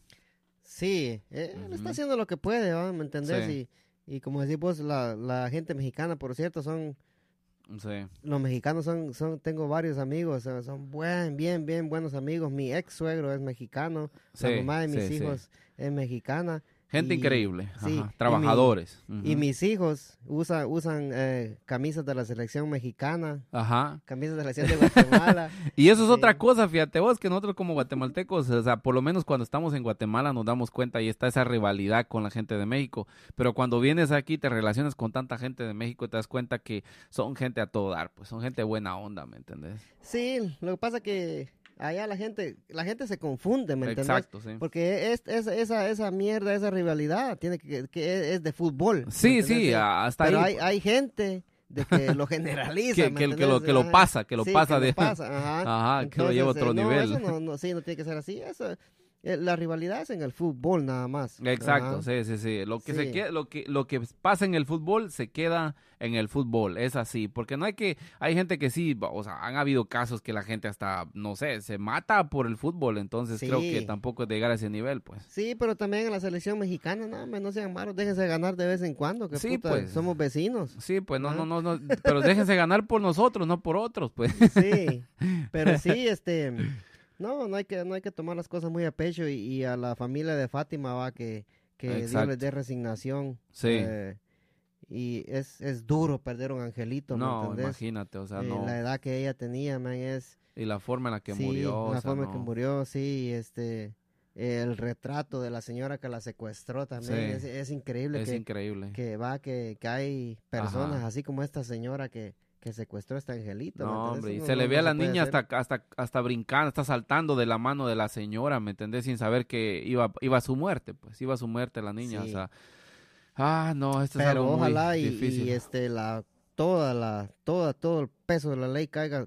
Sí, eh, él está haciendo lo que puede, ¿me entendés? Y, y como decís vos, la, la gente mexicana, por cierto, son... Sí. Los mexicanos son, son, tengo varios amigos, son buen, bien, bien buenos amigos. Mi ex suegro es mexicano, la mamá de mis hijos es mexicana. Gente increíble, trabajadores. Y, mis hijos usan, usan eh, camisas de la selección mexicana, Ajá. camisas de la selección de Guatemala. *laughs* y eso es otra cosa, fíjate vos, que nosotros como guatemaltecos, o sea, por lo menos cuando estamos en Guatemala nos damos cuenta y está esa rivalidad con la gente de México, pero cuando vienes aquí te relacionas con tanta gente de México y te das cuenta que son gente a todo dar, pues son gente buena onda, ¿me entendés? Sí, lo que pasa que allá la gente, la gente se confunde, ¿me entiendes? Exacto, sí. Porque es, es- esa, esa mierda, esa rivalidad, tiene que, que es de fútbol. ¿me Sí, sí, hasta Pero ahí. hay, hay gente de que lo *laughs* generaliza. Que- ¿me que- que lo- que lo pasa, que lo Sí, pasa que lo de- pasa, ajá. *laughs* Ajá, que lo lleva a otro eh, no, nivel. eso no, no, sí, no tiene que ser así. Eso, la rivalidad es en el fútbol nada más. Exacto, Ajá. sí, sí, sí. Lo que se queda, lo que lo que pasa en el fútbol se queda en el fútbol, es así, porque no hay que hay gente que sí, o sea, han habido casos que la gente hasta no sé, se mata por el fútbol, entonces creo que tampoco es de llegar a ese nivel, pues. Sí, pero también en la selección mexicana, no, no sean malos, déjense ganar de vez en cuando, que Sí, puta, pues. somos vecinos. Sí, pues no, no, no, no, pero déjense ganar por nosotros, no por otros, pues. Sí, pero sí, *laughs* este, no, no hay que, no hay que tomar las cosas muy a pecho y, y a la familia de Fátima va que, que Dios les dé resignación. Sí. eh, y es, es duro perder un angelito, ¿me No, entendés? imagínate, o sea, Eh, no. La edad que ella tenía, man, es... Y la forma en la que sí, murió, o la sea, forma que no. murió, sí, este... El retrato de la señora que la secuestró también Sí. es, es increíble es que, increíble. que va que, que hay personas Ajá. así como esta señora que, que secuestró a este angelito. ¿me No, hombre, y se no- le ve no a la niña hasta, hasta, hasta brincando, está saltando de la mano de la señora, ¿me entendés? Sin saber que iba, iba a su muerte, pues, iba a su muerte la niña, o sea. Ah, no, esto es Pero algo ojalá muy y, difícil. y, este la toda la toda todo el peso de la ley caiga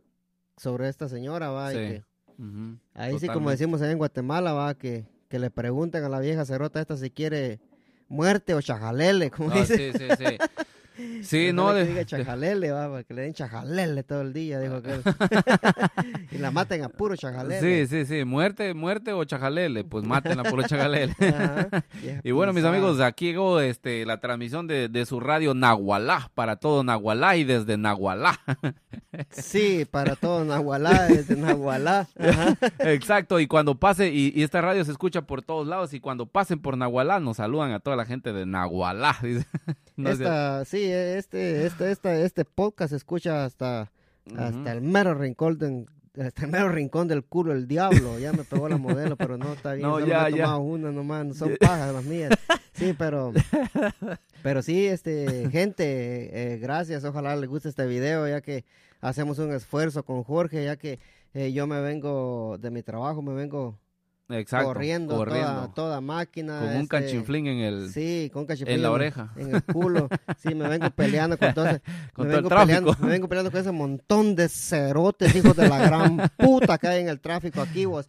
sobre esta señora va y Sí, que Ujú, ahí sí como decimos allá en Guatemala va que, que le pregunten a la vieja cerota esta si quiere muerte o chajalele como No, dice sí, sí, sí. *laughs* Sí, no, que de- diga chajalele va para que le den chajalele todo el día dijo que *laughs* y la maten a puro chajalele sí, sí, sí, muerte, muerte o chajalele, pues mátenla por el *laughs* chajalele. Ajá, Y bueno, mis amigos, aquí llegó este, la transmisión de, de su radio Nahualá, para todo Nahualá y desde Nahualá. *laughs* sí para todo Nahualá desde Nahualá Ajá. Exacto, y cuando pase, y, y esta radio se escucha por todos lados, y cuando pasen por Nahualá, nos saludan a toda la gente de Nahualá. dice. No. Esta, sí, este, este, este, este podcast se escucha hasta, hasta el mero rincón del, hasta el mero rincón del culo del diablo. Ya me pegó la modelo, pero no está bien. No, solo ya, me he ya. una nomás, no son pajas las mías. *laughs* Sí, pero, pero sí, este, gente, eh, gracias. Ojalá les guste este video, ya que hacemos un esfuerzo con Jorge, ya que eh, yo me vengo de mi trabajo, me vengo Exacto, corriendo, corriendo. Toda, toda máquina. con un este, canchinflín en el, Sí, con un cachiflín en la oreja. En el culo. Sí, me vengo peleando con todo *laughs* ese- Con me todo el vengo tráfico. peleando, me vengo peleando con ese montón de cerotes, hijos de la gran puta que hay en el tráfico aquí, vos.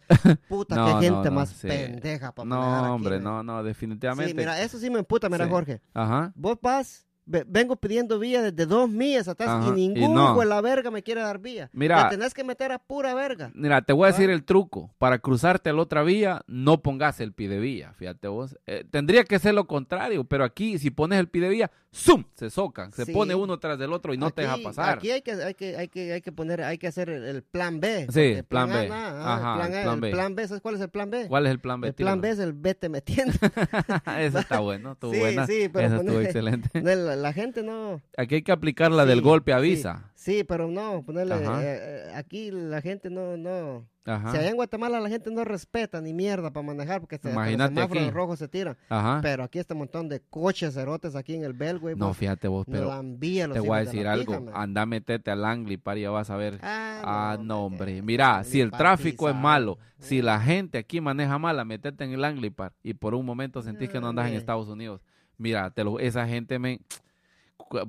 Puta, No, qué no, gente no, más sí. pendeja para No, aquí, hombre, no, no, definitivamente. Sí, mira, eso sí me emputa, mira, Sí. Jorge. Ajá. Vos vas, vengo pidiendo vía desde dos millas atrás Ajá, y ningún no. hijo de la verga me quiere dar vía. Mira. Tenés que meter a pura verga. Mira, te voy a decir Ah. el truco. Para cruzarte a la otra vía, no pongas el pie de vía, fíjate vos. Eh, tendría que ser lo contrario, pero aquí si pones el pie de vía, ¡zum! Se socan, se Sí. pone uno tras del otro y no te deja pasar. Aquí hay que, hay que, hay que, hay que poner, hay que hacer el, el plan B. Sí, porque plan A, B. nada, ah, Ajá, el plan, el A, plan el B. plan B, ¿sabes cuál es el plan B? ¿Cuál es el plan B? El plan B es el vete metiendo. *laughs* Eso está bueno, estuvo *laughs* Sí, buena. sí, pero Eso estuvo excelente. *laughs* No, La, la gente no. Aquí hay que aplicar la del Sí, golpe sí, avisa. Sí, pero no, ponerle. Eh, eh, aquí la gente no. no Ajá. Si allá en Guatemala la gente no respeta ni mierda para manejar porque se, los semáforos rojos se tiran. Ajá. Pero aquí este montón de coches cerotes aquí en el Belway. No, pues, fíjate vos, pero te voy a de decir algo. pija. Anda, metete al Anglipar y ya vas a ver. Ah, Ah, no, hombre. que- Mira, si el tráfico es malo, si la gente aquí maneja mala, metete en el Anglipar y por un momento sentís que no andas en Hombre. Estados Unidos. Mira, te lo, esa gente me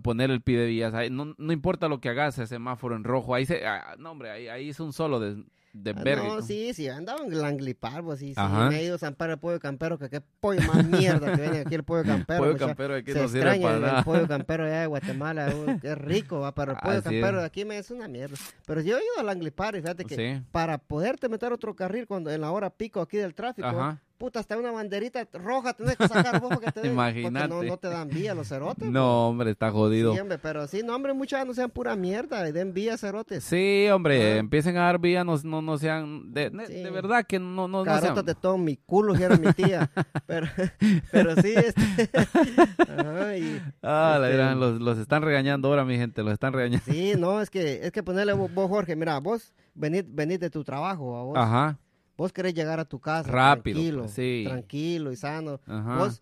poner el pie de vías, no, no importa lo que hagas, ese semáforo en rojo, ahí se, ah, no hombre, ahí, ahí es un solo de, de Ah, verga. No, sí, sí, andaba en el Anglipar, pues sí, sí, me he ido a Pedro el pollo campero, que qué pollo más mierda que viene aquí el pollo *laughs* campero. Pollo mucha- campero de aquí se no sirve extraña para el, nada. el pollo *laughs* campero allá de Guatemala, uh, es rico, va, pero el *laughs* pollo Así campero de aquí me es una mierda. Pero yo he ido al Anglipar y fíjate que Sí, para poderte meter otro carril cuando en la hora pico aquí del tráfico, ajá. Puta, hasta una banderita roja tenés que sacar vos porque te *laughs* den, porque Imagínate. no, no te dan vía los cerotes. No, hombre, está jodido. Sí, hombre, pero sí, no, hombre, muchas no sean pura mierda y den vía cerotes. Sí, hombre, Ah. empiecen a dar vía, no, no, no sean, de, de- Sí. de verdad que no, no, no Carotas sean. de todo mi culo, dijera mi tía. *laughs* pero, pero sí, este. *laughs* Ah, la este, los, los están regañando ahora, mi gente, los están regañando. sí, no, es que, es que ponerle vos, Jorge, mira, vos venís, venís de tu trabajo, ¿va? vos, Ajá, vos querés llegar a tu casa Rápido, tranquilo, pues, sí. tranquilo y sano. ajá. Vos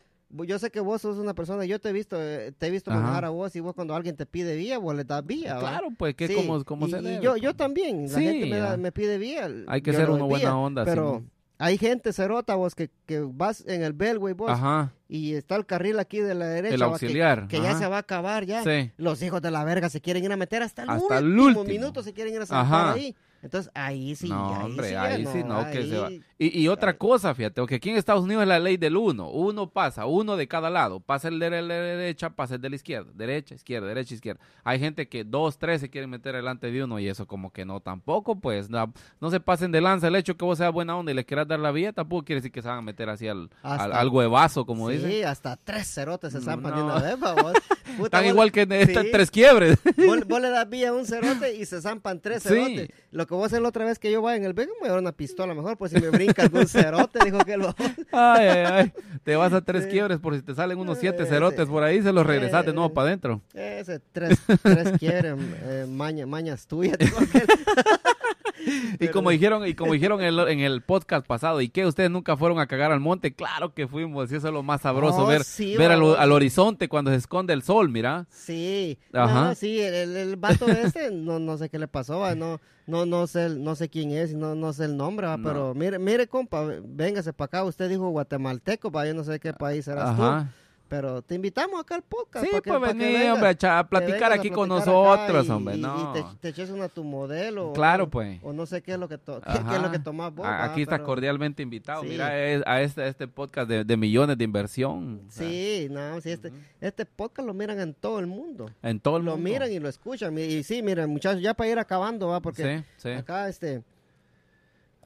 yo sé que vos sos una persona, yo te he visto, eh, te he visto Ajá. manejar a vos y vos cuando alguien te pide vía, vos le das vía. Claro, pues, que Sí, como, como y, se y debe, yo, pues. yo también, la Sí, gente me, da- me pide vía. Hay que ser una buena vía, onda, Pero hay gente cerota vos que, que vas en el Belway vos Ajá, y está el carril aquí de la derecha. el va, que- auxiliar. Que, ya se va a acabar ya. Los hijos de la verga se quieren ir a meter hasta el Hasta el último, minuto, se quieren ir a sentar ahí. Entonces ahí sí, no, ahí hombre, sí, ahí sí, no, que se va. Y, y otra cosa, fíjate, porque aquí en Estados Unidos es la ley del uno. Uno pasa, uno de cada lado. Pasa el de la derecha, pasa el de la izquierda. Derecha, izquierda, derecha, izquierda. Hay gente que dos, tres se quieren meter delante de uno y eso como que no tampoco, pues no, no se pasen de lanza. El hecho que vos seas buena onda y le quieras dar la vía tampoco quiere decir que se van a meter así al, Hasta- al, al huevazo, como sí, dicen. hasta tres cerotes se zampan de No. una vez, vos. Puta, vos- igual que estas sí. tres quiebres. Vos, vos le das vía a un cerote y se zampan tres Sí. cerotes. Lo que vos haces la otra vez que yo vaya en el Vega, me voy a dar una pistola mejor, pues si me brinca algún *laughs* cerote, dijo que lo... Ay, ay, ay. Te vas a tres Sí. quiebres por si te salen unos siete Eh, cerotes sí. por ahí, se los regresas de nuevo Eh. para adentro. Ese tres, tres quiebres, eh, maña- mañas tuyas. *laughs* *laughs* Y Pero- como dijeron, y como dijeron en el, en el podcast pasado, ¿y qué? ¿Ustedes nunca fueron a cagar al monte? Claro que fuimos, y eso es lo más sabroso, Oh, ver, sí, ver al, al horizonte cuando se esconde el sol, mira. Sí, Ajá. no, sí, el, el, el vato ese, no, no sé qué le pasó, va, no, no, no sé, el- no sé quién es, no, no sé el nombre, va, No. pero mire, mire, compa, véngase para acá, usted dijo guatemalteco, pa, yo no sé qué país eras tú, Ajá. Pero te invitamos acá al podcast. Sí, pues vengas, hombre, a, platicar a aquí con nosotros, y- hombre, no. Y te, te eches una tu modelo. o- Claro, pues. O no sé qué es lo que, to- qué, es lo que tomas vos. A- Aquí estás pero- cordialmente invitado. Sí. Mira, es- a este, este podcast de, de millones de inversión. o Sí, no, sí, este, este podcast lo miran en todo el mundo. En todo el Lo mundo. miran y lo escuchan. Y, y sí, miren, muchachos, ya para ir acabando, va, porque Sí, sí. acá, este,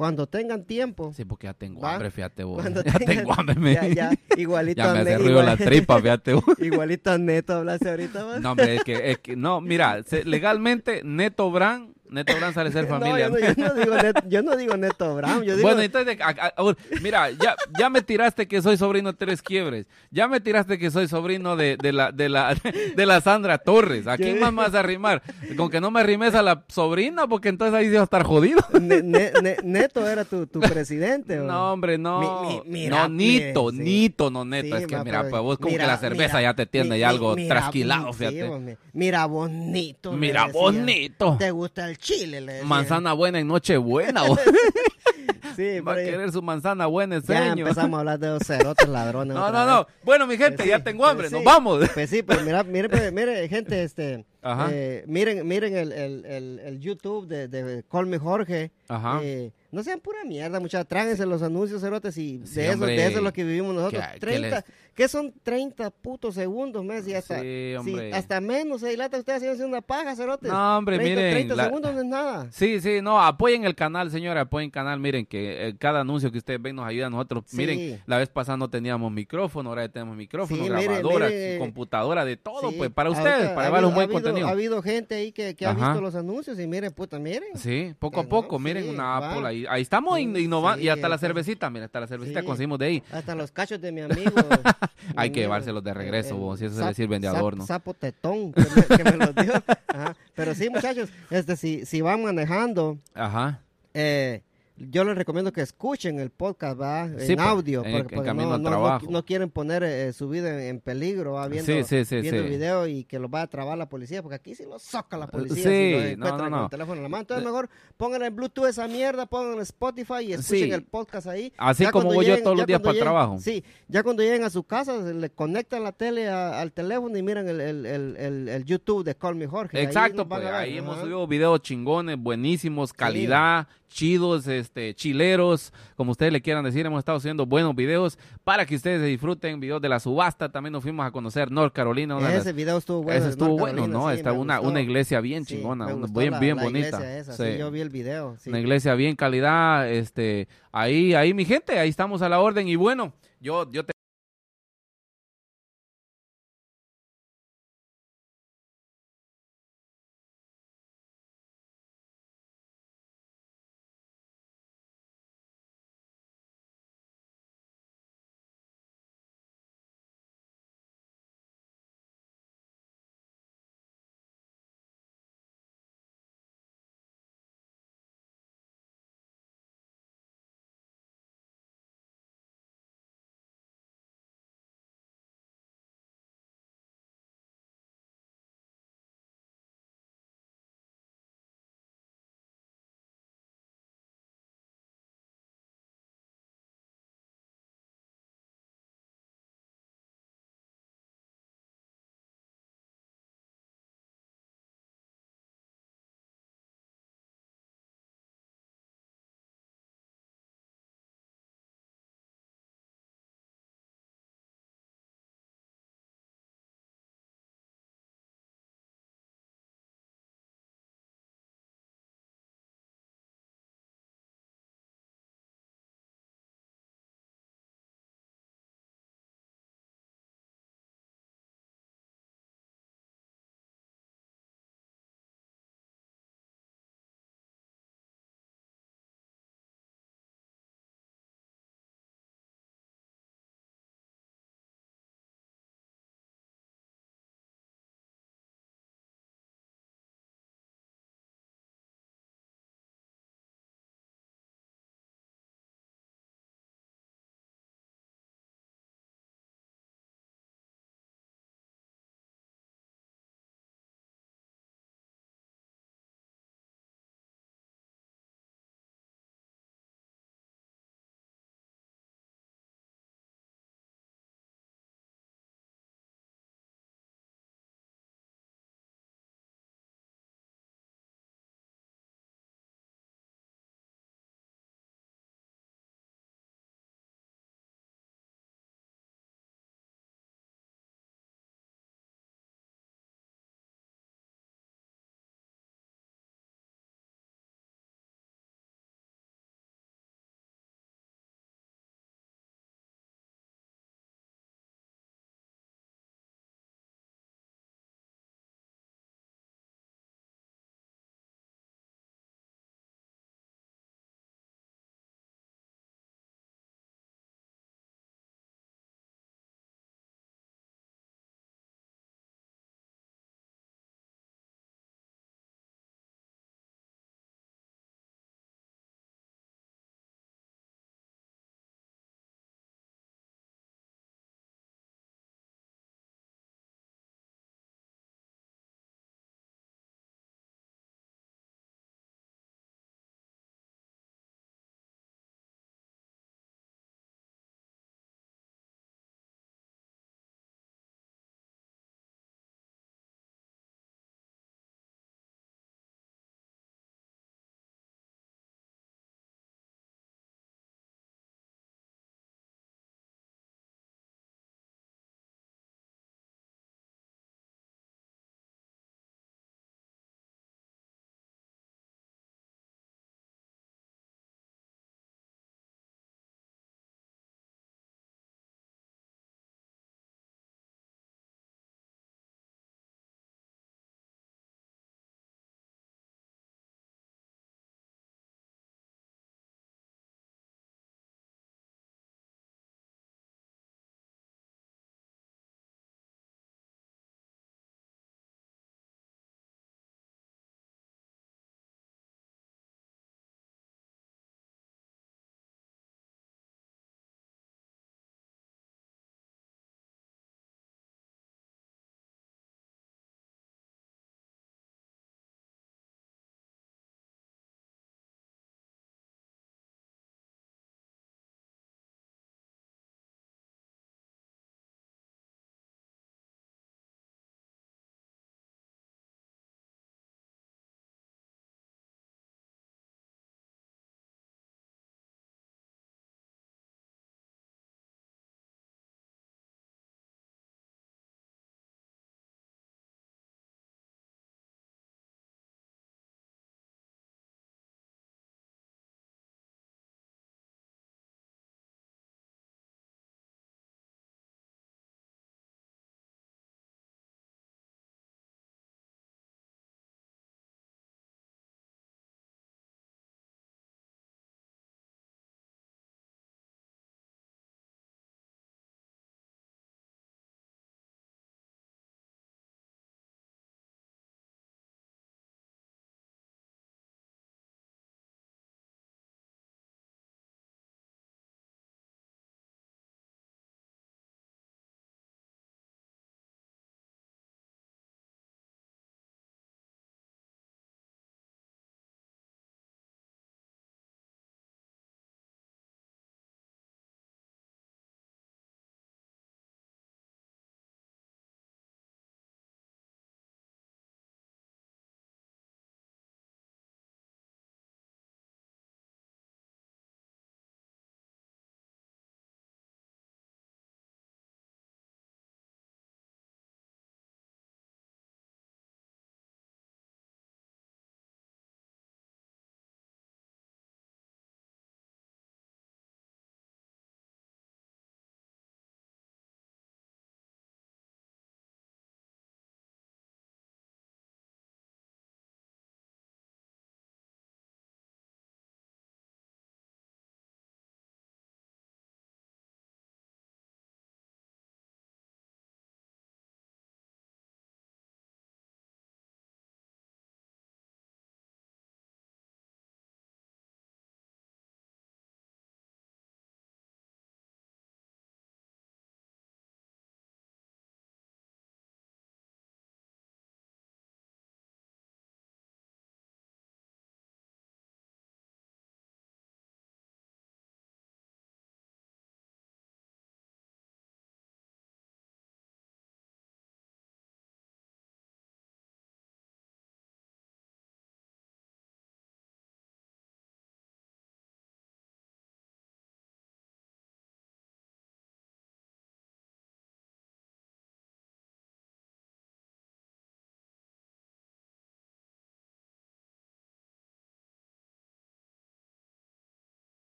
cuando tengan tiempo, Sí, porque ya tengo ¿Va? hambre, fíjate vos. Cuando *laughs* Ya tengan- tengo hambre, me- ya, ya, *laughs* igualito ya me hace ruido la tripa, fíjate vos. *laughs* igualito a Neto hablaste ahorita, va. No, hombre, es que, es que- no, mira, legalmente Neto Brand, Neto Brand sale ser *laughs* No, familia. yo, no, yo no digo Neto, yo no digo Neto Brown, yo digo... Bueno, entonces, a- a- a- mira, ya, ya me tiraste que soy sobrino de Tres Quiebres. Ya me tiraste que soy sobrino de, de la, de, la, *laughs* de la Sandra Torres. ¿A quién más me vas a arrimar? Con que no me arrimes a la sobrina, porque entonces ahí va a estar jodido. *laughs* Ne- Ne- Ne- Neto era tu, tu presidente, ¿o? No, hombre, no. Mi- mi- mira, no, Nito, mire, sí. Nito, no Neto. Sí, es que mira, pues vos como mira, que la cerveza mira, ya te tiene ya algo trasquilado, sí, fíjate. hombre. Mira bonito. Mira, bonito. ¿Te gusta el chile? Le. Manzana buena en noche buena. vos. *laughs* Sí, Va a querer su manzana buena en ya empezamos a hablar de los cerotes ladrones. No, no, no. Bueno, mi gente, Pues ya sí, tengo hambre. pues Nos sí. vamos. Pues sí, pues mira, mire, mire, gente, este, Ajá. eh, miren, miren el, el, el, el YouTube de, de Call Me Jorge. Ajá. Eh, no sean pura mierda, muchachos, tráguense los anuncios, cerotes, y Sí, de, eso, hombre. de eso es lo que vivimos nosotros. 30, ¿qué son 30 putos segundos, mes? Y hasta, Sí, hombre. hasta menos, eh, lata, ustedes haciendo una paja, cerotes. No, hombre, 30, miren, 30 la- segundos no es nada. Sí, sí, no, apoyen el canal, señora, apoyen el canal. Miren que eh, cada anuncio que ustedes ven nos ayuda a nosotros. Sí. Miren, la vez pasada no teníamos micrófono, ahora ya tenemos micrófono, Sí, grabadora, computadora, de todo, Sí, pues para ustedes, para llevar un buen ha habido-. Ha habido gente ahí que, que ha visto los anuncios y mire, puta, miren. Sí, poco a poco, no, miren sí, una. Apple ahí. Ahí estamos Sí, innovando. y hasta la cervecita, mira, hasta la cervecita conseguimos de ahí. Hasta los cachos de mi *laughs* amigo. Hay que llevárselos de regreso, el vos, si eso se le sirven de sap- adorno. Sapo tetón, que me, que me los dio. *laughs* Ajá. Pero sí, muchachos, este, si, si van manejando, Ajá. eh, yo les recomiendo que escuchen el podcast, ¿va? En Sí, pues, audio, en- porque, en porque camino no, no- no- no quieren poner eh, su vida en, peligro, ¿va? Viendo, Sí, sí, sí, viendo sí. el video y que los va a trabar la policía, porque aquí sí los soca la policía. Sí, si no, encuentran no, con no. el teléfono en la mano. Entonces, mejor pongan en Bluetooth esa mierda, pongan en Spotify y escuchen el podcast ahí. Así Ya como voy yo todos los días para el trabajo. Sí, ya cuando lleguen a su casa, se le conectan la tele a- al teléfono y miran el, el, el, el- YouTube de Call Me Jorge. Ahí Exacto, van pues ahí hemos subido videos chingones, buenísimos, calidad, chidos, este, chileros, como ustedes le quieran decir, hemos estado haciendo buenos videos para que ustedes se disfruten, videos de la subasta, también nos fuimos a conocer North Carolina, una las- Ese video estuvo bueno. ese estuvo bueno, Carolina, ¿no? sí, Está una, gustó. una iglesia bien Sí, chingona, me gustó bien, la- bien la bonita. iglesia esa, Sí. yo vi el video. Una iglesia bien calidad, este, ahí, ahí mi gente, ahí estamos a la orden y bueno, yo, yo te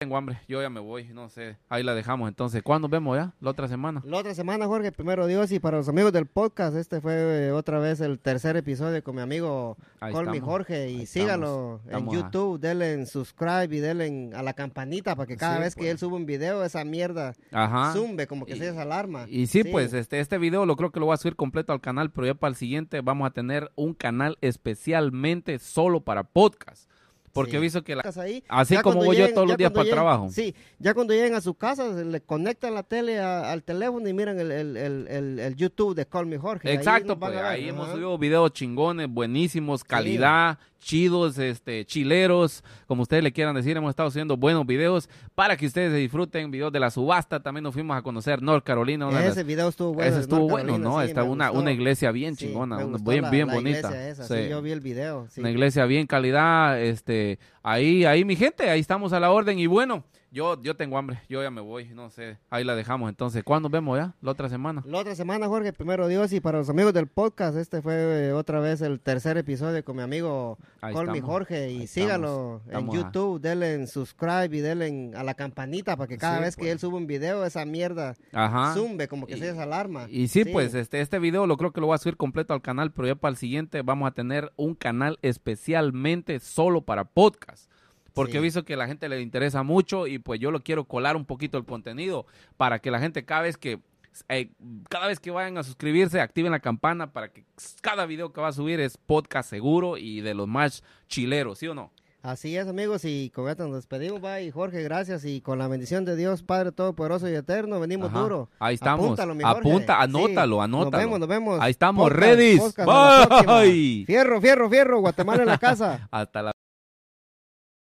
tengo hambre, yo ya me voy, no sé, ahí la dejamos entonces. ¿Cuándo nos vemos ya? ¿La otra semana? La otra semana, Jorge, primero Dios, y para los amigos del podcast, este fue eh, otra vez el tercer episodio con mi amigo Ahí estamos, Jorge, y ahí sígalo estamos, estamos en a- YouTube, denle en subscribe y denle en- a la campanita para que cada Sí, vez que pues. él sube un video, esa mierda Ajá. zumbe, como que Y- se esa alarma. Y sí, pues este, este video lo creo que lo voy a subir completo al canal, pero ya para el siguiente vamos a tener un canal especialmente solo para podcast. Porque Sí. he visto que la... ahí, Así como voy yo lleguen- todos los días para el trabajo. Sí, ya cuando lleguen a su casa, se le conectan la tele a- al teléfono y miran el, el, el, el- YouTube de Call Me Jorge. Ahí Exacto, van pues ahí hemos subido videos chingones, buenísimos, calidad, chidos, este, chileros, como ustedes le quieran decir, hemos estado subiendo buenos videos para que ustedes se disfruten, videos de la subasta, también nos fuimos a conocer North Carolina, una las- Ese video estuvo bueno. ese estuvo bueno, Carolina, ¿no? sí, Está una, gustó. una iglesia bien Sí, chingona, me una- gustó bien, la- bien la bonita. esa, sí, yo vi el video. Una iglesia bien calidad, este, ahí, ahí mi gente, ahí estamos a la orden y bueno, yo, yo tengo hambre, yo ya me voy, no sé, ahí la dejamos entonces, ¿cuándo nos vemos ya? La otra semana. La otra semana, Jorge, primero Dios, y para los amigos del podcast, este fue eh, otra vez el tercer episodio con mi amigo Ahí Jorge, y ahí sígalo estamos, en YouTube, denle en subscribe y denle en- a la campanita para que cada Sí, vez que pues. él sube un video, esa mierda Ajá. zumbe, como que Y- se esa alarma. Y sí, pues este, este video lo creo que lo voy a subir completo al canal, pero ya para el siguiente vamos a tener un canal especialmente solo para podcast. Porque Sí. he visto que a la gente le interesa mucho y pues yo lo quiero colar un poquito el contenido para que la gente cada vez que eh, cada vez que vayan a suscribirse activen la campana para que cada video que va a subir es podcast seguro y de los más chileros, ¿sí o no? Así es, amigos, y con esto nos despedimos, bye. Y Jorge, gracias, y con la bendición de Dios, Padre Todopoderoso y Eterno, venimos Ajá. duro. Ahí estamos. Apúntalo, mi Jorge. Apunta, Sí. anótalo, anótalo. Nos vemos, nos vemos. Ahí estamos, Podcast, ready. podcast. Bye. Fierro, fierro, fierro, Guatemala en la casa. *laughs* Hasta la